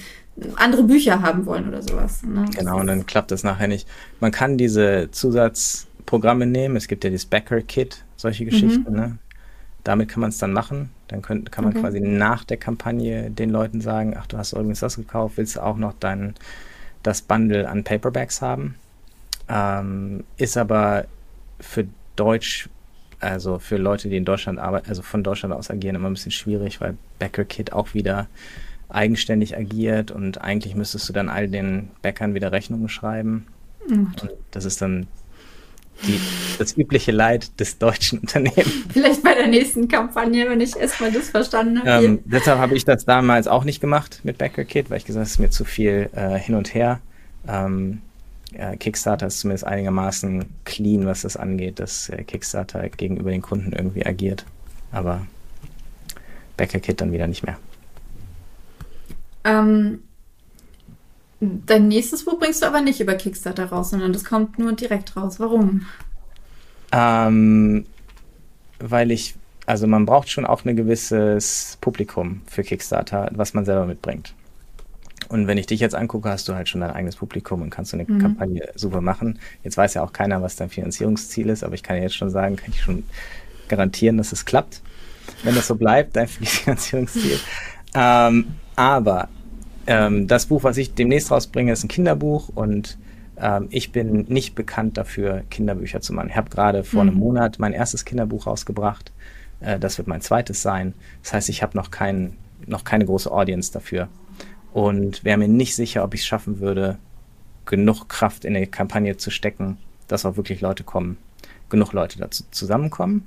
andere Bücher haben wollen oder sowas. Ne? Genau, und dann klappt das nachher nicht. Man kann diese Zusatzprogramme nehmen. Es gibt ja dieses Backer-Kit, solche Geschichten. Mhm. Ne? Damit kann man es dann machen. Dann könnt, kann man okay. quasi nach der Kampagne den Leuten sagen, ach, du hast übrigens das gekauft, willst du auch noch dein, das Bundle an Paperbacks haben? Ähm, ist aber für Deutsch also für Leute, die in Deutschland arbeiten, also von Deutschland aus agieren, immer ein bisschen schwierig, weil Backer Kit auch wieder eigenständig agiert und eigentlich müsstest du dann all den Bäckern wieder Rechnungen schreiben. Mhm. Und das ist dann die, das übliche Leid des deutschen Unternehmens. Vielleicht bei der nächsten Kampagne, wenn ich erstmal das verstanden habe. Ähm, deshalb habe ich das damals auch nicht gemacht mit Backer Kit, weil ich gesagt habe, es ist mir zu viel äh, hin und her. Ähm, äh, Kickstarter ist zumindest einigermaßen clean, was das angeht, dass äh, Kickstarter gegenüber den Kunden irgendwie agiert. Aber Backer Kit dann wieder nicht mehr. Ähm, dein nächstes Buch bringst du aber nicht über Kickstarter raus, sondern das kommt nur direkt raus. Warum? Ähm, weil ich, also man braucht schon auch ein gewisses Publikum für Kickstarter, was man selber mitbringt. Und wenn ich dich jetzt angucke, hast du halt schon dein eigenes Publikum und kannst du eine mhm. Kampagne super machen. Jetzt weiß ja auch keiner, was dein Finanzierungsziel ist, aber ich kann ja jetzt schon sagen, kann ich schon garantieren, dass es klappt, wenn das so bleibt, dein Finanzierungsziel. ähm, aber ähm, das Buch, was ich demnächst rausbringe, ist ein Kinderbuch und ähm, ich bin nicht bekannt dafür, Kinderbücher zu machen. Ich habe gerade vor mhm. einem Monat mein erstes Kinderbuch rausgebracht. Äh, das wird mein zweites sein. Das heißt, ich habe noch, kein, noch keine große Audience dafür und wäre mir nicht sicher, ob ich es schaffen würde, genug Kraft in eine Kampagne zu stecken, dass auch wirklich Leute kommen, genug Leute dazu zusammenkommen.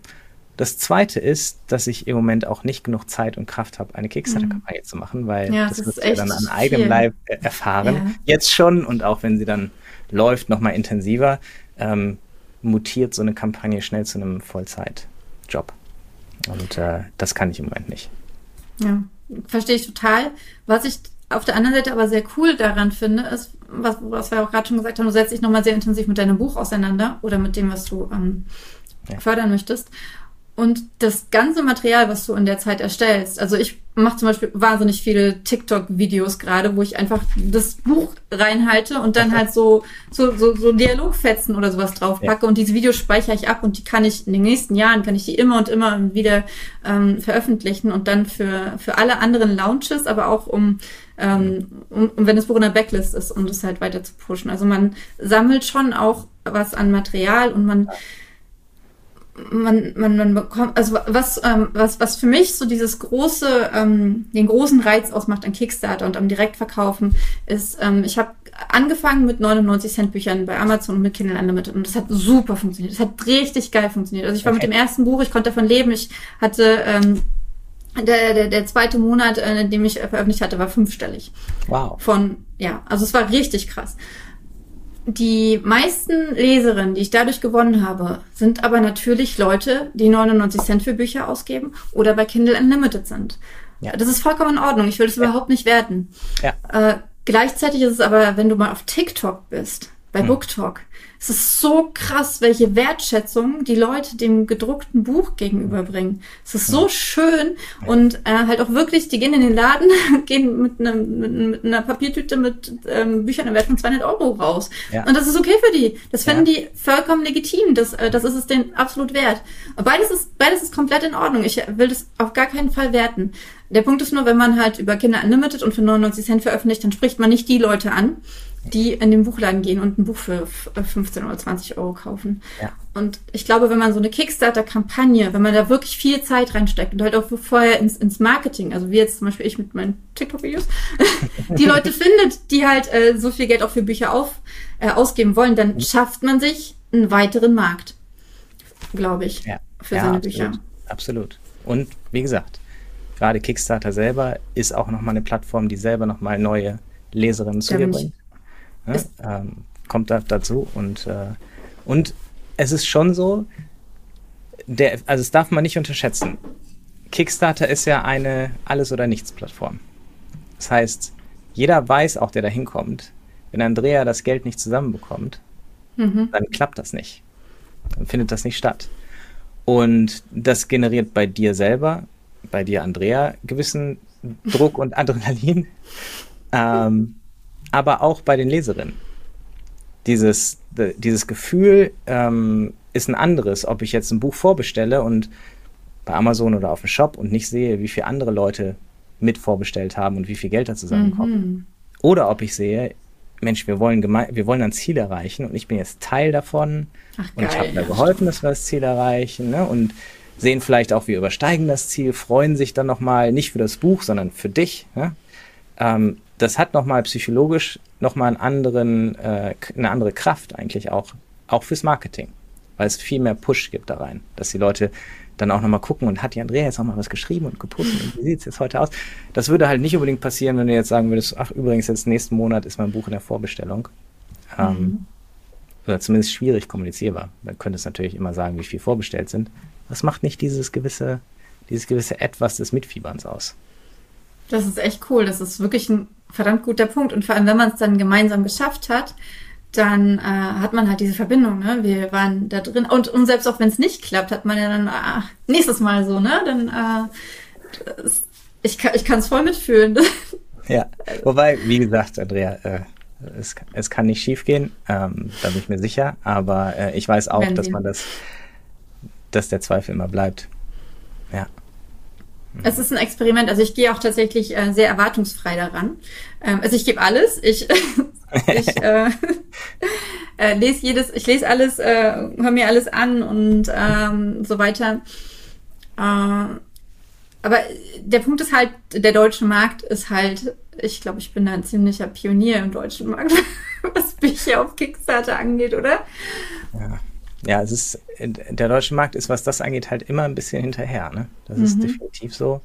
Das zweite ist, dass ich im Moment auch nicht genug Zeit und Kraft habe, eine Kickstarter-Kampagne mhm. zu machen, weil ja, das, das wird ja dann an eigenem Leib erfahren. Ja. Jetzt schon und auch wenn sie dann läuft, nochmal intensiver, ähm, mutiert so eine Kampagne schnell zu einem Vollzeitjob. Und äh, das kann ich im Moment nicht. Ja, verstehe ich total. Was ich auf der anderen Seite aber sehr cool daran finde, ist, was, was wir auch gerade schon gesagt haben, du setzt dich nochmal sehr intensiv mit deinem Buch auseinander oder mit dem, was du ähm, ja. fördern möchtest. Und das ganze Material, was du in der Zeit erstellst, also ich mache zum Beispiel wahnsinnig viele TikTok-Videos gerade, wo ich einfach das Buch reinhalte und dann halt so, so, so, so Dialogfetzen oder sowas draufpacke ja. und diese Videos speichere ich ab und die kann ich in den nächsten Jahren, kann ich die immer und immer wieder ähm, veröffentlichen und dann für, für alle anderen Launches, aber auch um, ähm, um, um wenn das Buch in der Backlist ist, um das halt weiter zu pushen. Also man sammelt schon auch was an Material und man man, man, man bekommt, also was, ähm, was, was für mich so dieses große, ähm, den großen Reiz ausmacht an Kickstarter und am Direktverkaufen, ist, ähm, ich habe angefangen mit 99 Cent Büchern bei Amazon und mit Kindle Unlimited und das hat super funktioniert. Das hat richtig geil funktioniert. Also ich war okay. mit dem ersten Buch, ich konnte davon leben, ich hatte ähm, der, der, der zweite Monat, äh, in dem ich veröffentlicht hatte, war fünfstellig. Wow. Von, ja, also es war richtig krass. Die meisten Leserinnen, die ich dadurch gewonnen habe, sind aber natürlich Leute, die 99 Cent für Bücher ausgeben oder bei Kindle Unlimited sind. Ja. Das ist vollkommen in Ordnung. Ich will das ja. überhaupt nicht werten. Ja. Äh, gleichzeitig ist es aber, wenn du mal auf TikTok bist, bei hm. BookTalk, es ist so krass, welche Wertschätzung die Leute dem gedruckten Buch gegenüberbringen. Es ist so schön und äh, halt auch wirklich, die gehen in den Laden, gehen mit, einer mit, mit einer Papiertüte mit ähm, Büchern im Wert von 200 Euro raus. Ja. Und das ist okay für die. Das finden ja. die vollkommen legitim. Das, äh, das ist es denen absolut wert. Beides ist, beides ist komplett in Ordnung. Ich will das auf gar keinen Fall werten. Der Punkt ist nur, wenn man halt über Kinder Unlimited und für 99 Cent veröffentlicht, dann spricht man nicht die Leute an, die in den Buchladen gehen und ein Buch für 15 oder 20 Euro kaufen. Ja. Und ich glaube, wenn man so eine Kickstarter-Kampagne, wenn man da wirklich viel Zeit reinsteckt und halt auch vorher ins, ins Marketing, also wie jetzt zum Beispiel ich mit meinen TikTok-Videos, die Leute findet, die halt äh, so viel Geld auch für Bücher auf, äh, ausgeben wollen, dann mhm. schafft man sich einen weiteren Markt, glaube ich, ja. für ja, seine absolut. Bücher. Absolut. Und wie gesagt, gerade Kickstarter selber ist auch nochmal eine Plattform, die selber nochmal neue Leserinnen zu dir bringt. Ne? Ähm, kommt da dazu und, äh, und es ist schon so, der, also es darf man nicht unterschätzen. Kickstarter ist ja eine Alles- oder Nichts-Plattform. Das heißt, jeder weiß auch, der da hinkommt, wenn Andrea das Geld nicht zusammenbekommt, mhm. dann klappt das nicht. Dann findet das nicht statt. Und das generiert bei dir selber, bei dir, Andrea, gewissen Druck und Adrenalin. Ähm, aber auch bei den Leserinnen. Dieses, dieses Gefühl ähm, ist ein anderes, ob ich jetzt ein Buch vorbestelle und bei Amazon oder auf dem Shop und nicht sehe, wie viele andere Leute mit vorbestellt haben und wie viel Geld da zusammenkommt. Mhm. Oder ob ich sehe, Mensch, wir wollen, wir wollen ein Ziel erreichen und ich bin jetzt Teil davon Ach, und ich habe mir geholfen, dass wir das Ziel erreichen ne? und sehen vielleicht auch, wir übersteigen das Ziel, freuen sich dann nochmal nicht für das Buch, sondern für dich. Ne? Ähm, das hat nochmal psychologisch nochmal einen anderen, äh, eine andere Kraft eigentlich auch, auch fürs Marketing, weil es viel mehr Push gibt da rein, dass die Leute dann auch nochmal gucken und hat die Andrea jetzt auch mal was geschrieben und gepostet und wie sieht es jetzt heute aus? Das würde halt nicht unbedingt passieren, wenn du jetzt sagen würdest, ach übrigens, jetzt nächsten Monat ist mein Buch in der Vorbestellung. Ähm, mhm. Ähm, oder zumindest schwierig kommunizierbar. Man könnte es natürlich immer sagen, wie viel vorbestellt sind. Das macht nicht dieses gewisse, dieses gewisse Etwas des Mitfieberns aus. Das ist echt cool. Das ist wirklich ein verdammt guter Punkt. Und vor allem, wenn man es dann gemeinsam geschafft hat, dann äh, hat man halt diese Verbindung, ne? Wir waren da drin. Und, und selbst auch wenn es nicht klappt, hat man ja dann ah, nächstes Mal so, ne? Dann äh, das, ich kann ich kann es voll mitfühlen. ja, wobei, wie gesagt, Andrea, äh, es, es kann nicht schiefgehen, ähm, da bin ich mir sicher. Aber äh, ich weiß auch, Wenn dass man das, dass der Zweifel immer bleibt. Ja. Es ist ein Experiment. Also ich gehe auch tatsächlich äh, sehr erwartungsfrei daran. Ähm, also ich gebe alles. Ich, ich äh, äh, lese jedes, ich lese alles, äh, höre mir alles an und ähm, so weiter. Äh, aber der Punkt ist halt, der deutsche Markt ist halt, ich glaube, ich bin da ein ziemlicher Pionier im deutschen Markt, was Bücher auf Kickstarter angeht, oder? Ja ja, es ist, der deutsche Markt ist, was das angeht, halt immer ein bisschen hinterher. Ne? Das mhm. ist definitiv so.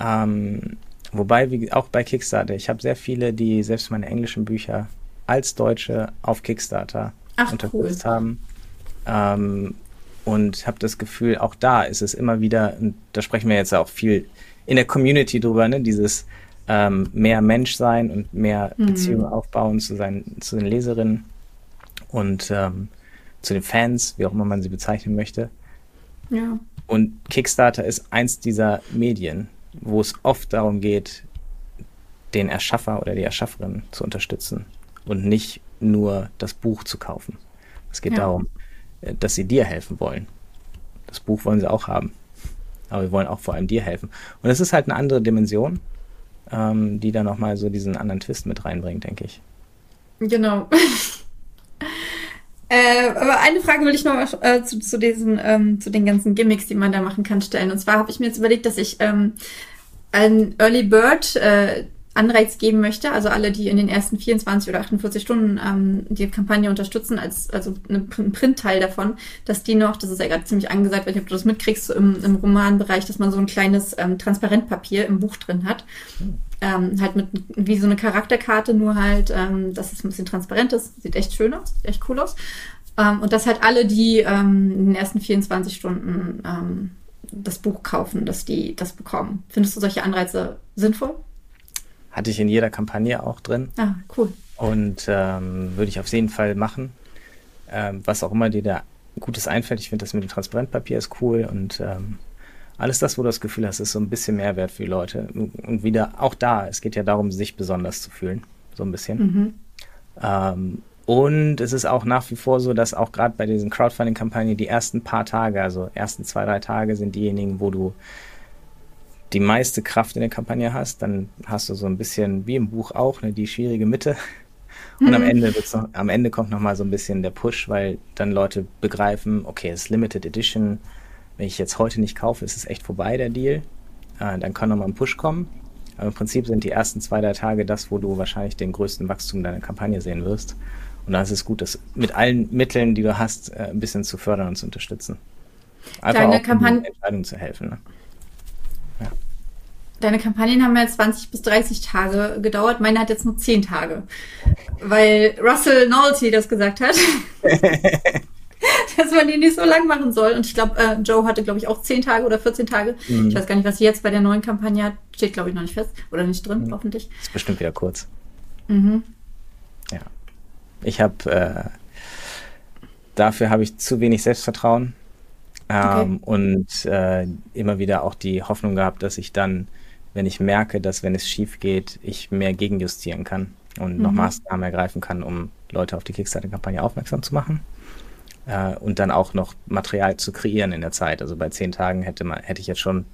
Ähm, wobei, wie, auch bei Kickstarter, ich habe sehr viele, die selbst meine englischen Bücher als Deutsche auf Kickstarter Ach, unterstützt cool. haben. Ähm, und habe das Gefühl, auch da ist es immer wieder, und da sprechen wir jetzt auch viel in der Community drüber, ne? Dieses ähm, mehr Mensch sein und mehr Mhm. Beziehungen aufbauen zu seinen, zu den Leserinnen und ähm, zu den Fans, wie auch immer man sie bezeichnen möchte. Ja. Und Kickstarter ist eins dieser Medien, wo es oft darum geht, den Erschaffer oder die Erschafferin zu unterstützen und nicht nur das Buch zu kaufen. Es geht Ja. darum, äh, dass sie dir helfen wollen. Das Buch wollen sie auch haben. Aber wir wollen auch vor allem dir helfen. Und es ist halt eine andere Dimension, ähm, die da nochmal so diesen anderen Twist mit reinbringt, denke ich. Genau. äh, aber eine Frage will ich noch äh, zu, zu diesen, ähm, zu den ganzen Gimmicks, die man da machen kann, stellen. Und zwar habe ich mir jetzt überlegt, dass ich ähm, einen Early Bird äh, Anreiz geben möchte, also alle, die in den ersten 24 oder 48 Stunden ähm, die Kampagne unterstützen, als also eine- ein Printteil davon, dass die noch, das ist ja gerade ziemlich angesagt, weil ich ob du das mitkriegst, so im, im Romanbereich, dass man so ein kleines ähm, Transparentpapier im Buch drin hat. Ähm, halt mit wie so eine Charakterkarte, nur halt, ähm, dass es ein bisschen transparent ist. Sieht echt schön aus, sieht echt cool aus. Ähm, und dass halt alle, die ähm, in den ersten 24 Stunden ähm, das Buch kaufen, dass die das bekommen. Findest du solche Anreize sinnvoll? Hatte ich in jeder Kampagne auch drin. Ah, cool. Und ähm, würde ich auf jeden Fall machen. Ähm, was auch immer dir da Gutes einfällt. Ich finde das mit dem Transparentpapier ist cool und ähm, alles das, wo du das Gefühl hast, ist so ein bisschen Mehrwert für die Leute. Und wieder auch da, es geht ja darum, sich besonders zu fühlen. So ein bisschen. Mhm. Ähm, und es ist auch nach wie vor so, dass auch gerade bei diesen Crowdfunding-Kampagnen die ersten paar Tage, also ersten zwei, drei Tage sind diejenigen, wo du die meiste Kraft in der Kampagne hast. Dann hast du so ein bisschen, wie im Buch auch, ne, die schwierige Mitte. Und am Ende wird's noch, am Ende kommt noch mal so ein bisschen der Push, weil dann Leute begreifen, okay, es ist Limited Edition. Wenn ich jetzt heute nicht kaufe, ist es echt vorbei, der Deal. Äh, dann kann noch mal ein Push kommen. Aber im Prinzip sind die ersten zwei, drei Tage das, wo du wahrscheinlich den größten Wachstum deiner Kampagne sehen wirst. Und da ist es gut, das mit allen Mitteln, die du hast, äh, ein bisschen zu fördern und zu unterstützen. Einfach Deine auch, um Kampagne- Entscheidungen zu helfen. Ne? Deine Kampagnen haben ja 20 bis 30 Tage gedauert. Meine hat jetzt nur 10 Tage. Weil Russell Nolte das gesagt hat. dass man die nicht so lang machen soll. Und ich glaube, äh, Joe hatte, glaube ich, auch 10 Tage oder 14 Tage. Mhm. Ich weiß gar nicht, was sie jetzt bei der neuen Kampagne hat. Steht, glaube ich, noch nicht fest. Oder nicht drin, Mhm. hoffentlich. Ist bestimmt wieder kurz. Mhm. Ja. Ich habe äh, dafür habe ich zu wenig Selbstvertrauen ähm, und äh, immer wieder auch die Hoffnung gehabt, dass ich dann, wenn ich merke, dass wenn es schief geht, ich mehr gegenjustieren kann und noch Mhm. Maßnahmen ergreifen kann, um Leute auf die Kickstarter-Kampagne aufmerksam zu machen. Äh, und dann auch noch Material zu kreieren in der Zeit. Also bei zehn Tagen hätte man, hätte ich jetzt schon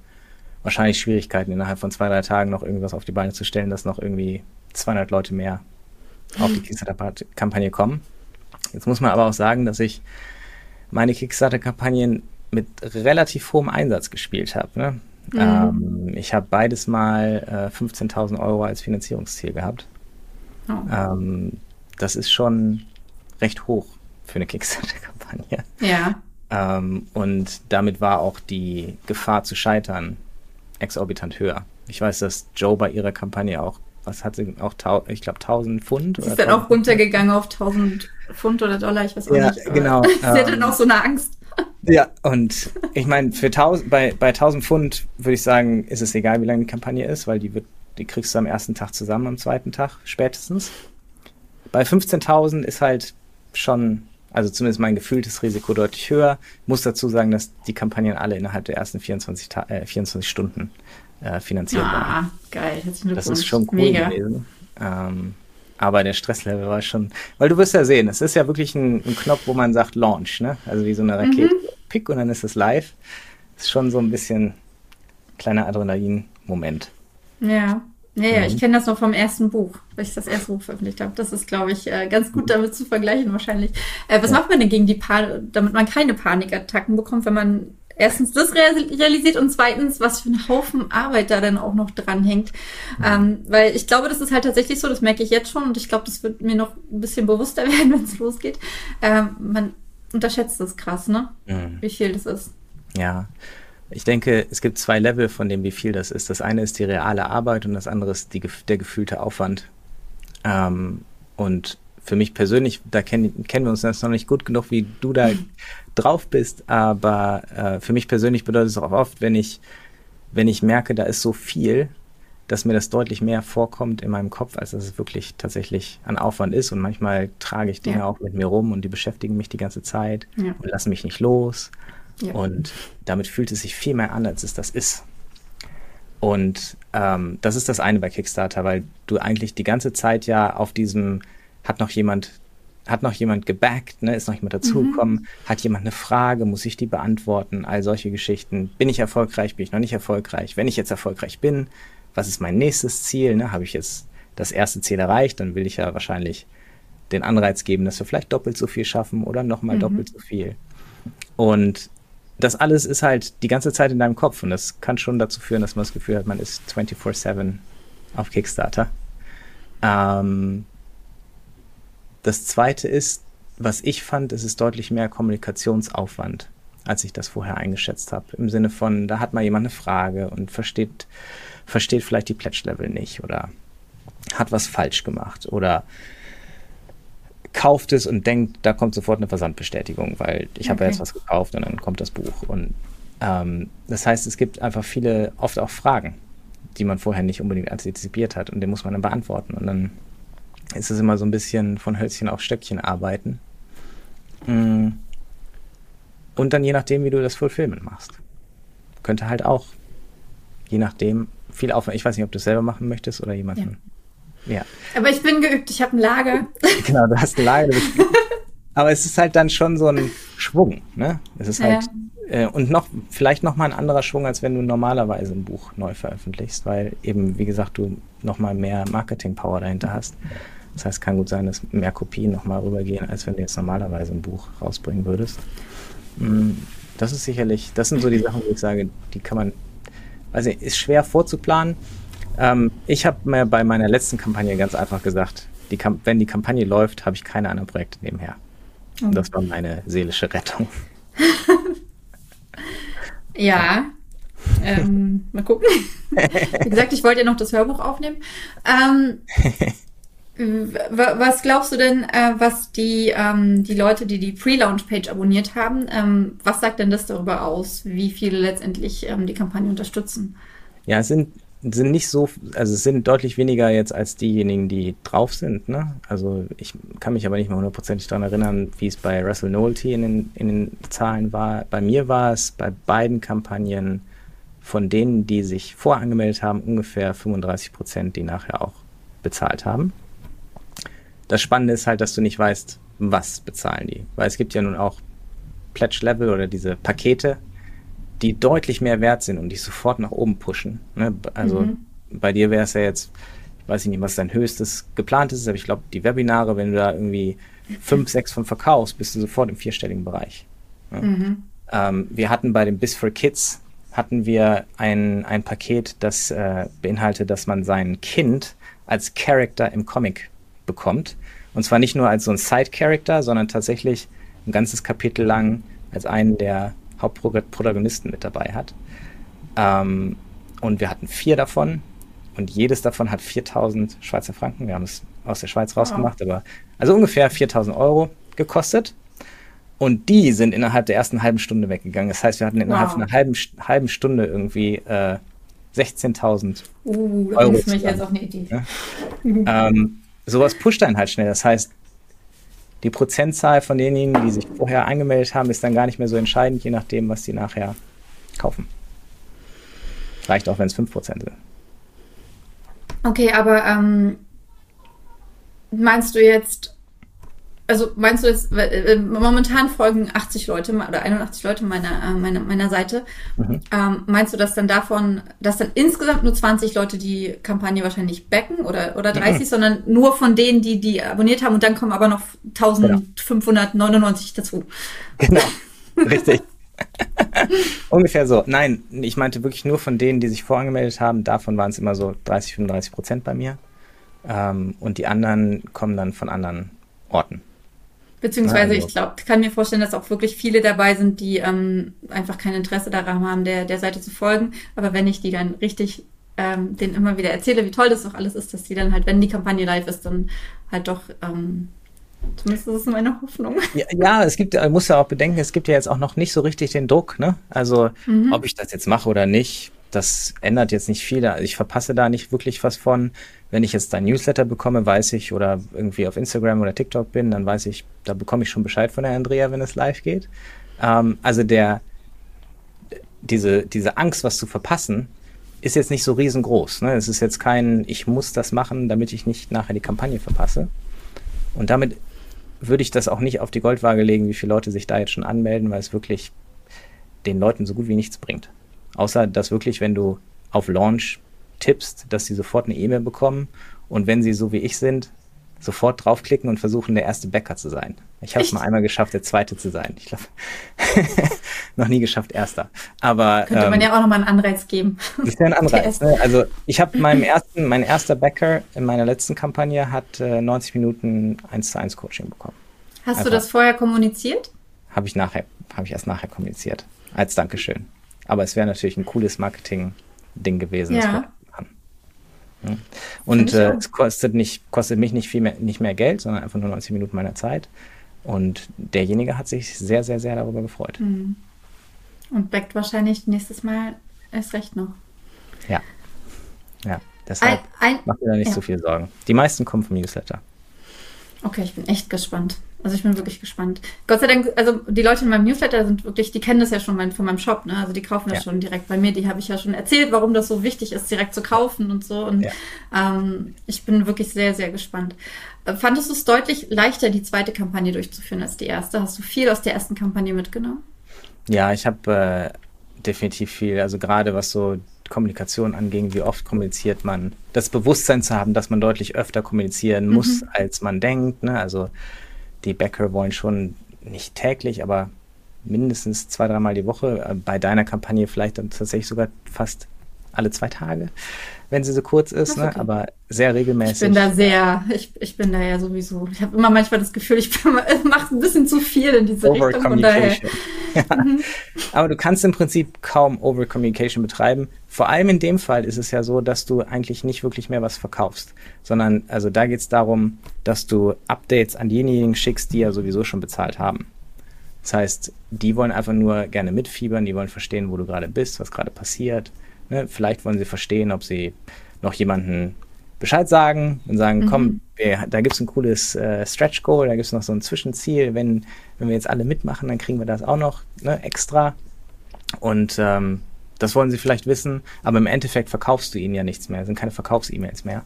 wahrscheinlich Schwierigkeiten, innerhalb von zwei, drei Tagen noch irgendwas auf die Beine zu stellen, dass noch irgendwie 200 Leute mehr auf die Kickstarter-Kampagne kommen. Jetzt muss man aber auch sagen, dass ich meine Kickstarter-Kampagnen mit relativ hohem Einsatz gespielt habe. Ne? Mhm. Ähm, ich habe beides mal äh, 15.000 Euro als Finanzierungsziel gehabt. Oh. Ähm, das ist schon recht hoch für eine Kickstarter-Kampagne. Ja. Ähm, und damit war auch die Gefahr zu scheitern exorbitant höher. Ich weiß, dass Joe bei ihrer Kampagne auch, was hat sie auch, ich glaube, 1000 Pfund? Sie ist dann auch 1000 runtergegangen auf 1000 Pfund oder Dollar, ich weiß auch Ja, nicht. genau, Sie hatte ähm, dann auch so eine Angst. Ja, und ich meine, für 1000, bei, bei 1000 Pfund würde ich sagen, ist es egal, wie lange die Kampagne ist, weil die wird, die kriegst du am ersten Tag zusammen, am zweiten Tag spätestens. Bei 15.000 ist halt schon, also zumindest mein gefühltes Risiko deutlich höher. Ich muss dazu sagen, dass die Kampagnen alle innerhalb der ersten 24, Ta äh, 24 Stunden äh, finanziert waren. Ah, geil. Herzlichen Glückwunsch. Das ist schon cool Mega. gewesen. Ähm, aber der Stresslevel war schon, weil du wirst ja sehen, es ist ja wirklich ein, ein Knopf, wo man sagt Launch, ne? Also wie so eine Rakete, Pick und dann ist es live. Ist schon so ein bisschen kleiner Adrenalin-Moment. Ja. Ja, ja, Mhm. ich kenne das noch vom ersten Buch, weil ich das erste Buch veröffentlicht habe. Das ist, glaube ich, äh, ganz gut damit zu vergleichen wahrscheinlich. Äh, was Ja. macht man denn gegen die Panik, damit man keine Panikattacken bekommt, wenn man erstens das real- realisiert und zweitens, was für ein Haufen Arbeit da dann auch noch dranhängt. Ähm, weil ich glaube, das ist halt tatsächlich so, das merke ich jetzt schon und ich glaube, das wird mir noch ein bisschen bewusster werden, wenn es losgeht. Ähm, man unterschätzt das krass, ne? Mhm. Wie viel das ist. Ja. Ich denke, es gibt zwei Level von dem, wie viel das ist. Das eine ist die reale Arbeit und das andere ist die, der gefühlte Aufwand. Ähm, und für mich persönlich, da kennen, kennen wir uns jetzt noch nicht gut genug, wie du da drauf bist, aber äh, für mich persönlich bedeutet es auch oft, wenn ich wenn ich merke, da ist so viel, dass mir das deutlich mehr vorkommt in meinem Kopf, als dass es wirklich tatsächlich an Aufwand ist. Und manchmal trage ich Dinge ja. auch mit mir rum und die beschäftigen mich die ganze Zeit ja. und lassen mich nicht los. Ja. Und damit fühlt es sich viel mehr an, als es das ist. Und ähm, das ist das eine bei Kickstarter, weil du eigentlich die ganze Zeit ja auf diesem, hat noch jemand, hat noch jemand gebackt, ne? ist noch jemand dazugekommen, mhm. hat jemand eine Frage, muss ich die beantworten, all solche Geschichten. Bin ich erfolgreich, bin ich noch nicht erfolgreich? Wenn ich jetzt erfolgreich bin, was ist mein nächstes Ziel? Ne? Habe ich jetzt das erste Ziel erreicht, dann will ich ja wahrscheinlich den Anreiz geben, dass wir vielleicht doppelt so viel schaffen oder nochmal mhm. doppelt so viel. Und das alles ist halt die ganze Zeit in deinem Kopf und das kann schon dazu führen, dass man das Gefühl hat, man ist 24-7 auf Kickstarter. Ähm, das zweite ist, was ich fand, es ist deutlich mehr Kommunikationsaufwand, als ich das vorher eingeschätzt habe. Im Sinne von, da hat mal jemand eine Frage und versteht, versteht vielleicht die Pledge-Level nicht oder hat was falsch gemacht oder kauft es und denkt, da kommt sofort eine Versandbestätigung, weil ich okay. habe ja jetzt was gekauft und dann kommt das Buch. Und ähm, das heißt, es gibt einfach viele, oft auch Fragen, die man vorher nicht unbedingt antizipiert hat und die muss man dann beantworten. Und dann ist es immer so ein bisschen von Hölzchen auf Stöckchen arbeiten. Mm. Und dann je nachdem, wie du das Fulfillment machst. Könnte halt auch, je nachdem, viel Aufwand. Ich weiß nicht, ob du es selber machen möchtest oder jemanden. Ja ja. Aber ich bin geübt, ich habe ein Lager. Genau, du hast ein Lager. Aber es ist halt dann schon so ein Schwung, ne? Es ist halt ja. äh, und noch vielleicht noch mal ein anderer Schwung, als wenn du normalerweise ein Buch neu veröffentlichst, weil eben wie gesagt du noch mal mehr Marketing Power dahinter hast. Das heißt, kann gut sein, dass mehr Kopien noch mal rübergehen, als wenn du jetzt normalerweise ein Buch rausbringen würdest. Mm, das ist sicherlich, das sind so die Sachen, wo ich sage, die kann man, also ist schwer vorzuplanen. Ähm, ich habe mir bei meiner letzten Kampagne ganz einfach gesagt, die wenn die Kampagne läuft, habe ich keine anderen Projekte nebenher. Und das war meine seelische Rettung. ja. Ähm, mal gucken. Wie gesagt, ich wollte ja noch das Hörbuch aufnehmen. Ähm, was glaubst du denn, äh, was die, ähm, die Leute, die die Pre-Launch-Page abonniert haben, ähm, was sagt denn das darüber aus, wie viele letztendlich ähm, die Kampagne unterstützen? Ja, es sind sind nicht so, also es sind deutlich weniger jetzt als diejenigen, die drauf sind. Ne? Also ich kann mich aber nicht mehr hundertprozentig daran erinnern, wie es bei Russell Nolte in den, in den Zahlen war. Bei mir war es bei beiden Kampagnen von denen, die sich vorangemeldet haben, ungefähr 35 Prozent, die nachher auch bezahlt haben. Das Spannende ist halt, dass du nicht weißt, was bezahlen die. Weil es gibt ja nun auch Pledge Level oder diese Pakete, die deutlich mehr wert sind und die sofort nach oben pushen. Ne? Also mhm. bei dir wäre es ja jetzt, ich weiß nicht, was dein höchstes geplantes ist, aber ich glaube, die Webinare, wenn du da irgendwie fünf, sechs von verkaufst, bist du sofort im vierstelligen Bereich. Ne? Mhm. Ähm, wir hatten bei dem Biz for Kids hatten wir ein, ein Paket, das äh, beinhaltet, dass man sein Kind als Character im Comic bekommt. Und zwar nicht nur als so ein Side-Character, sondern tatsächlich ein ganzes Kapitel lang als einen der Hauptprotagonisten mit dabei hat. Ähm, und wir hatten vier davon und jedes davon hat 4000 Schweizer Franken. Wir haben es aus der Schweiz rausgemacht, wow. aber also ungefähr 4000 Euro gekostet. Und die sind innerhalb der ersten halben Stunde weggegangen. Das heißt, wir hatten innerhalb wow. einer halben, halben Stunde irgendwie äh, 16.000 uh, Euro. Das ist mich jetzt auch eine Idee. Ja? ähm, sowas pusht einen halt schnell. Das heißt, die Prozentzahl von denjenigen, die sich vorher angemeldet haben, ist dann gar nicht mehr so entscheidend, je nachdem, was sie nachher kaufen. Reicht auch, wenn es 5% sind. Okay, aber ähm, meinst du jetzt, also meinst du jetzt, äh, momentan folgen 80 Leute oder 81 Leute meiner, äh, meiner, meiner Seite. Mhm. Ähm, meinst du, dass dann davon, dass dann insgesamt nur 20 Leute die Kampagne wahrscheinlich backen oder, oder 30, mhm. sondern nur von denen, die die abonniert haben und dann kommen aber noch 1599 genau. dazu? Genau, richtig. Ungefähr so. Nein, ich meinte wirklich nur von denen, die sich vorangemeldet haben. Davon waren es immer so 30, 35 Prozent bei mir. Ähm, und die anderen kommen dann von anderen Orten. Beziehungsweise also. ich glaube, kann mir vorstellen, dass auch wirklich viele dabei sind, die ähm, einfach kein Interesse daran haben, der, der Seite zu folgen. Aber wenn ich die dann richtig ähm, denen immer wieder erzähle, wie toll das doch alles ist, dass die dann halt, wenn die Kampagne live ist, dann halt doch ähm, Zumindest ist es meine Hoffnung. Ja, ja, es gibt, man muss ja auch bedenken, es gibt ja jetzt auch noch nicht so richtig den Druck, ne? Also, mhm. ob ich das jetzt mache oder nicht, das ändert jetzt nicht viel. Also ich verpasse da nicht wirklich was von. Wenn ich jetzt dein Newsletter bekomme, weiß ich, oder irgendwie auf Instagram oder TikTok bin, dann weiß ich, da bekomme ich schon Bescheid von der Andrea, wenn es live geht. Ähm, also der, diese, diese Angst, was zu verpassen, ist jetzt nicht so riesengroß. Ne? Es ist jetzt kein, ich muss das machen, damit ich nicht nachher die Kampagne verpasse. Und damit würde ich das auch nicht auf die Goldwaage legen, wie viele Leute sich da jetzt schon anmelden, weil es wirklich den Leuten so gut wie nichts bringt. Außer, dass wirklich, wenn du auf Launch tippst, dass sie sofort eine E-Mail bekommen und wenn sie so wie ich sind, sofort draufklicken und versuchen, der erste Bäcker zu sein. Ich habe es mal einmal geschafft, der zweite zu sein. Ich glaube, noch nie geschafft, erster. Aber könnte ähm, man ja auch nochmal einen Anreiz geben. Das ist ja ein Anreiz. Ne? Also ich habe meinem ersten, mein erster Bäcker in meiner letzten Kampagne hat äh, 90 Minuten 1 zu 1 Coaching bekommen. Hast Einfach. du das vorher kommuniziert? Habe ich nachher, habe ich erst nachher kommuniziert. Als Dankeschön. Aber es wäre natürlich ein cooles Marketing-Ding gewesen. Ja. Und äh, es kostet, nicht, kostet mich nicht, viel mehr, nicht mehr Geld, sondern einfach nur 90 Minuten meiner Zeit. Und derjenige hat sich sehr, sehr, sehr darüber gefreut. Mhm. Und backt wahrscheinlich nächstes Mal erst recht noch. Ja. Ja, deshalb ein, ein, macht mir da nicht ja. so viel Sorgen. Die meisten kommen vom Newsletter. Okay, ich bin echt gespannt. Also ich bin wirklich gespannt. Gott sei Dank, also die Leute in meinem Newsletter sind wirklich, die kennen das ja schon mein, von meinem Shop, ne? Also die kaufen das ja. schon direkt bei mir. Die habe ich ja schon erzählt, warum das so wichtig ist, direkt zu kaufen und so. Und ja. ähm, ich bin wirklich sehr, sehr gespannt. Äh, fandest du es deutlich leichter, die zweite Kampagne durchzuführen als die erste? Hast du viel aus der ersten Kampagne mitgenommen? Ja, ich habe äh, definitiv viel. Also gerade was so Kommunikation anging, wie oft kommuniziert man, das Bewusstsein zu haben, dass man deutlich öfter kommunizieren muss, mhm. als man denkt. Ne? Also die Bäcker wollen schon nicht täglich, aber mindestens zwei, dreimal die Woche. Äh, bei deiner Kampagne vielleicht dann tatsächlich sogar fast alle zwei Tage, wenn sie so kurz ist, ne? okay. aber sehr regelmäßig. Ich bin da sehr, ich, ich bin da ja sowieso, ich habe immer manchmal das Gefühl, ich mache ein bisschen zu viel in diese Over Richtung. Daher. ja. mhm. Aber du kannst im Prinzip kaum Over Communication betreiben. Vor allem in dem Fall ist es ja so, dass du eigentlich nicht wirklich mehr was verkaufst, sondern also da geht es darum, dass du Updates an diejenigen schickst, die ja sowieso schon bezahlt haben. Das heißt, die wollen einfach nur gerne mitfiebern, die wollen verstehen, wo du gerade bist, was gerade passiert Ne? Vielleicht wollen sie verstehen, ob sie noch jemanden Bescheid sagen und sagen, mhm. komm, wir, da gibt es ein cooles äh, Stretch Goal, da gibt es noch so ein Zwischenziel. Wenn, wenn wir jetzt alle mitmachen, dann kriegen wir das auch noch ne, extra. Und ähm, das wollen sie vielleicht wissen, aber im Endeffekt verkaufst du ihnen ja nichts mehr, es sind keine Verkaufs-E-Mails mehr.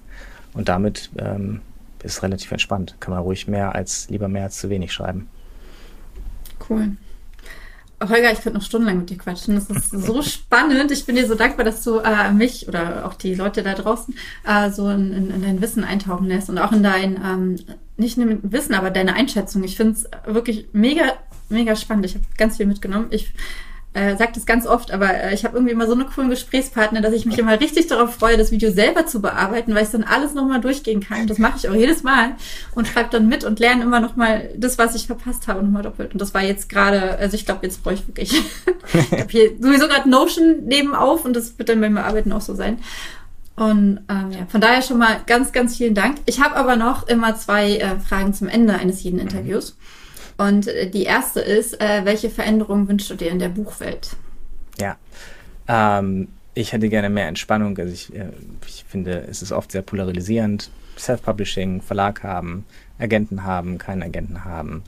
Und damit ähm, ist es relativ entspannt. Kann man ruhig mehr als lieber mehr als zu wenig schreiben. Cool. Holger, ich könnte noch stundenlang mit dir quatschen. Das ist so spannend. Ich bin dir so dankbar, dass du äh, mich oder auch die Leute da draußen äh, so in, in, in, dein Wissen eintauchen lässt und auch in dein, ähm, nicht nur Wissen, aber deine Einschätzung. Ich finde es wirklich mega, mega spannend. Ich habe ganz viel mitgenommen. Ich äh, sagt es ganz oft, aber äh, ich habe irgendwie immer so einen coolen Gesprächspartner, dass ich mich immer richtig darauf freue, das Video selber zu bearbeiten, weil ich dann alles nochmal durchgehen kann. Das mache ich auch jedes Mal und schreibe dann mit und lerne immer nochmal das, was ich verpasst habe, nochmal doppelt. Und das war jetzt gerade, also ich glaube, jetzt brauche ich wirklich. ich habe hier sowieso gerade Notion nebenauf und das wird dann beim Bearbeiten auch so sein. Und ähm, ja, von daher schon mal ganz, ganz vielen Dank. Ich habe aber noch immer zwei äh, Fragen zum Ende eines jeden Interviews. Und äh, die erste ist, äh, welche Veränderungen wünschst du dir in der Buchwelt? Ja, ähm, ich hätte gerne mehr Entspannung. Also ich, äh, ich finde, es ist oft sehr polarisierend. Self-Publishing, Verlag haben, Agenten haben, keinen Agenten haben.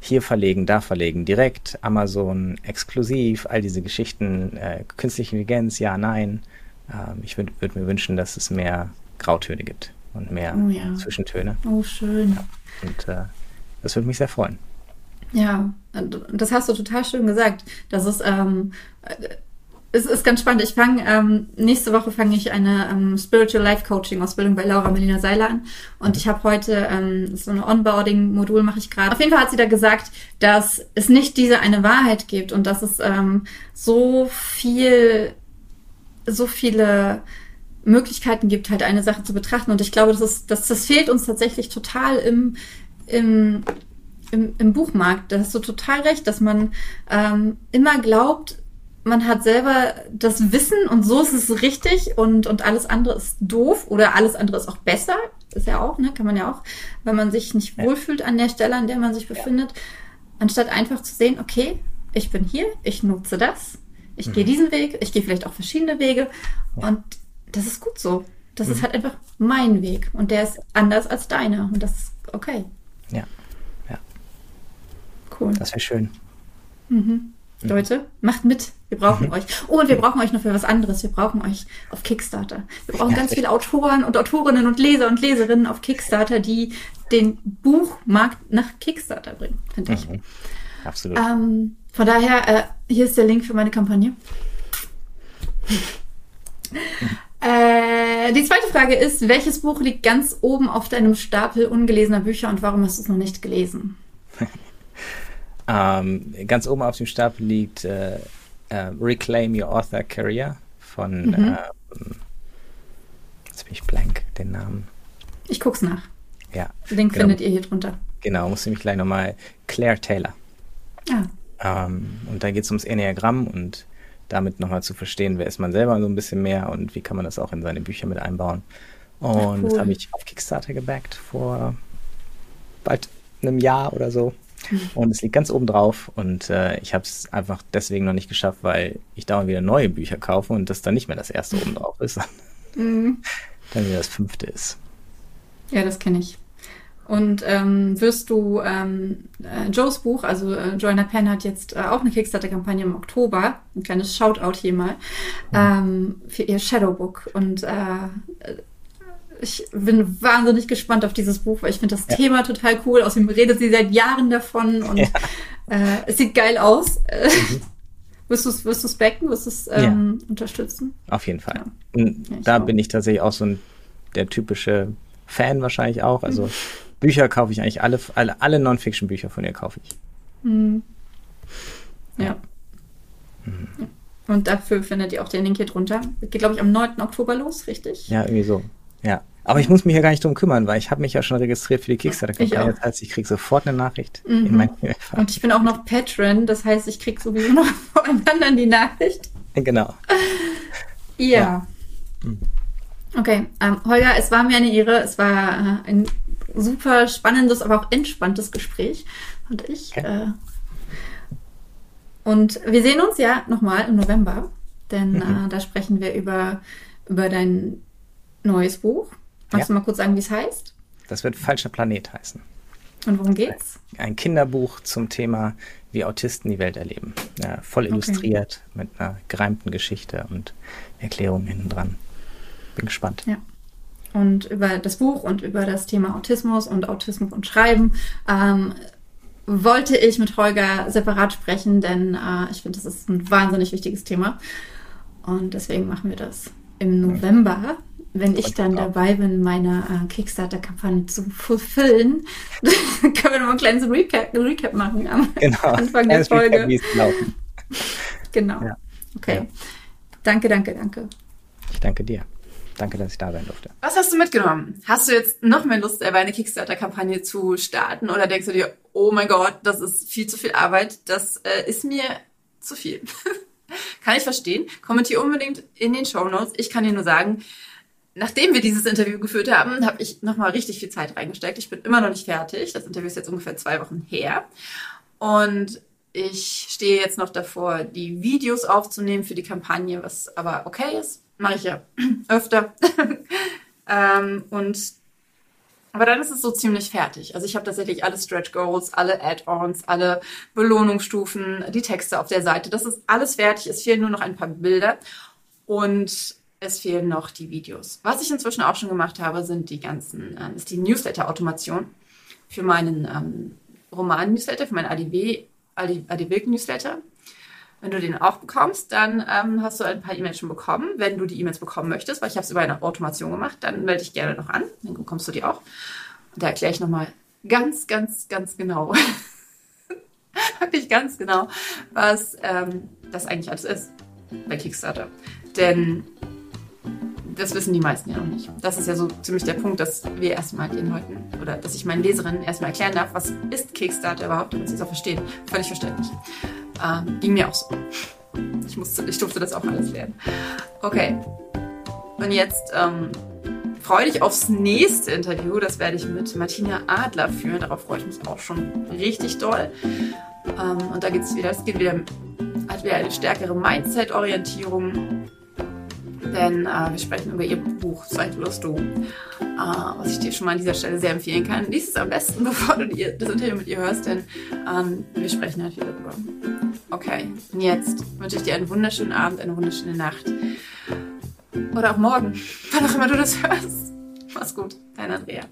Hier verlegen, da verlegen, direkt, Amazon, exklusiv, all diese Geschichten, äh, künstliche Intelligenz, ja, nein. Ähm, ich würde würd mir wünschen, dass es mehr Grautöne gibt und mehr oh, ja. Zwischentöne. Oh, schön. Ja. Und äh, das würde mich sehr freuen. Ja, das hast du total schön gesagt. Das ist, ähm, es ist ganz spannend. Ich fange, ähm, nächste Woche fange ich eine ähm, Spiritual Life Coaching Ausbildung bei Laura Melina Seiler an. Und ich habe heute ähm, so ein Onboarding-Modul mache ich gerade. Auf jeden Fall hat sie da gesagt, dass es nicht diese eine Wahrheit gibt und dass es ähm, so viel, so viele Möglichkeiten gibt, halt eine Sache zu betrachten. Und ich glaube, das ist, das, das fehlt uns tatsächlich total im, im im, im Buchmarkt. Da hast du total recht, dass man ähm, immer glaubt, man hat selber das Wissen und so ist es richtig und, und alles andere ist doof oder alles andere ist auch besser. Ist ja auch, ne? Kann man ja auch, wenn man sich nicht wohlfühlt an der Stelle, an der man sich befindet, anstatt einfach zu sehen, okay, ich bin hier, ich nutze das, Ich mhm. gehe diesen Weg, ich gehe vielleicht auch verschiedene Wege ja. und das ist gut so. Das mhm. ist halt einfach mein Weg und der ist anders als deiner und das ist okay. Ja, ja. Cool. Das wäre schön. Mhm. mhm. Leute, macht mit. Wir brauchen mhm. euch. Oh, und wir brauchen euch noch für was anderes. Wir brauchen euch auf Kickstarter. Wir brauchen ja, ganz viele Autoren und Autorinnen und Leser und Leserinnen auf Kickstarter, die den Buchmarkt nach Kickstarter bringen, finde ich. Mhm. Absolut. Ähm, von daher, äh, hier ist der Link für meine Kampagne. äh, die zweite Frage ist, welches Buch liegt ganz oben auf deinem Stapel ungelesener Bücher und warum hast du es noch nicht gelesen? ähm, ganz oben auf dem Stapel liegt äh, äh, Reclaim Your Author Career von, mhm. Ähm, jetzt bin ich blank, den Namen. Ich guck's nach. Ja. Link genau. findet ihr hier drunter. Genau, muss ich mich gleich nochmal. Claire Taylor. Ah. Ähm, und da geht es ums Enneagramm und damit nochmal zu verstehen, wer ist man selber so ein bisschen mehr und wie kann man das auch in seine Bücher mit einbauen. Und Ach, cool. das habe ich auf Kickstarter gebackt vor bald einem Jahr oder so. Mhm. Und es liegt ganz oben drauf und äh, ich habe es einfach deswegen noch nicht geschafft, weil ich dauernd wieder neue Bücher kaufe und das dann nicht mehr das erste oben drauf ist, mhm. dann wieder das fünfte ist. Ja, das kenne ich. Und ähm, wirst du ähm, äh, Joes Buch, also äh, Joanna Penn hat jetzt äh, auch eine Kickstarter-Kampagne im Oktober, ein kleines Shoutout hier mal, ähm, für ihr Shadowbook. Und äh, ich bin wahnsinnig gespannt auf dieses Buch, weil ich finde das ja. Thema total cool. Außerdem redet sie seit Jahren davon und ja. äh, es sieht geil aus. Mhm. wirst du es wirst du's backen, wirst du es ähm, ja. unterstützen? Auf jeden Fall. Ja. da bin ich tatsächlich auch so ein, der typische Fan wahrscheinlich auch. Also mhm. Bücher kaufe ich eigentlich alle, alle, alle Non-Fiction-Bücher von ihr kaufe ich. Mhm. Ja. Mhm. Und dafür findet ihr auch den Link hier drunter. Geht, glaube ich, am 9. Oktober los, richtig? Ja, irgendwie so. Ja. Aber ich muss mich hier gar nicht drum kümmern, weil ich habe mich ja schon registriert für die Kickstarter-Kampagne. Das heißt, ich kriege sofort eine Nachricht mhm. in mein e Und ich bin auch noch Patron, das heißt, ich kriege sowieso noch voneinander die Nachricht. Genau. ja. ja. Mhm. Okay, ähm, Holger, es war mir eine Ehre. Es war äh, ein super spannendes, aber auch entspanntes Gespräch. Und ich. Okay. Äh, und wir sehen uns ja nochmal im November, denn mhm. äh, da sprechen wir über, über dein neues Buch. Magst ja. du mal kurz sagen, wie es heißt? Das wird Falscher Planet heißen. Und worum geht's? Ein Kinderbuch zum Thema, wie Autisten die Welt erleben. Ja, voll illustriert okay. mit einer gereimten Geschichte und Erklärungen hinten dran. Bin gespannt. Ja und über das Buch und über das Thema Autismus und Autismus und Schreiben ähm, wollte ich mit Holger separat sprechen, denn äh, ich finde, das ist ein wahnsinnig wichtiges Thema. Und deswegen machen wir das im November, wenn ich dann dabei bin, meine äh, Kickstarter-Kampagne zu fulfillen. können wir noch ein kleines Recap, Recap machen am genau. Anfang der Folge. Recap, genau. Ja. Okay. Ja. Danke, danke, danke. Ich danke dir. Danke, dass ich da sein durfte. Was hast du mitgenommen? Hast du jetzt noch mehr Lust, eine Kickstarter-Kampagne zu starten? Oder denkst du dir, oh mein Gott, das ist viel zu viel Arbeit, das äh, ist mir zu viel? kann ich verstehen. Kommentier unbedingt in den Show Notes. Ich kann dir nur sagen, nachdem wir dieses Interview geführt haben, habe ich nochmal richtig viel Zeit reingesteckt. Ich bin immer noch nicht fertig. Das Interview ist jetzt ungefähr zwei Wochen her. Und ich stehe jetzt noch davor, die Videos aufzunehmen für die Kampagne, was aber okay ist mache ich ja öfter. ähm, und aber dann ist es so ziemlich fertig. Also ich habe tatsächlich alle Stretch Goals, alle Add-ons, alle Belohnungsstufen, die Texte auf der Seite. Das ist alles fertig. Es fehlen nur noch ein paar Bilder und es fehlen noch die Videos. Was ich inzwischen auch schon gemacht habe, sind die ganzen, äh, ist die Newsletter-Automation für meinen ähm, Roman-Newsletter, für meinen ADW, ADW-Newsletter. Wenn du den auch bekommst, dann ähm, hast du ein paar E-Mails schon bekommen. Wenn du die E-Mails bekommen möchtest, weil ich habe es über eine Automation gemacht, dann melde dich gerne noch an. Dann bekommst du die auch. Und da erkläre ich nochmal ganz, ganz, ganz genau, wirklich ganz genau, was ähm, das eigentlich alles ist bei Kickstarter. Denn das wissen die meisten ja noch nicht. Das ist ja so ziemlich der Punkt, dass wir erstmal den Leuten oder dass ich meinen Leserinnen erstmal erklären darf, was ist Kickstarter überhaupt, damit sie es auch verstehen. Völlig verständlich. Ähm, ging mir auch so. Ich, musste, ich durfte das auch alles lernen. Okay. Und jetzt ähm, freue dich aufs nächste Interview. Das werde ich mit Martina Adler führen. Darauf freue ich mich auch schon richtig doll. Ähm, und da geht es wieder, es geht wieder hat wieder eine stärkere Mindset-Orientierung. Denn äh, wir sprechen über ihr Buch Zeit wirst du, äh, was ich dir schon mal an dieser Stelle sehr empfehlen kann. Lies es am besten, bevor du die, das Interview mit ihr hörst, denn ähm, wir sprechen halt wieder darüber. Okay, und jetzt wünsche ich dir einen wunderschönen Abend, eine wunderschöne Nacht. Oder auch morgen, wann auch immer du das hörst. Mach's gut, dein Andrea.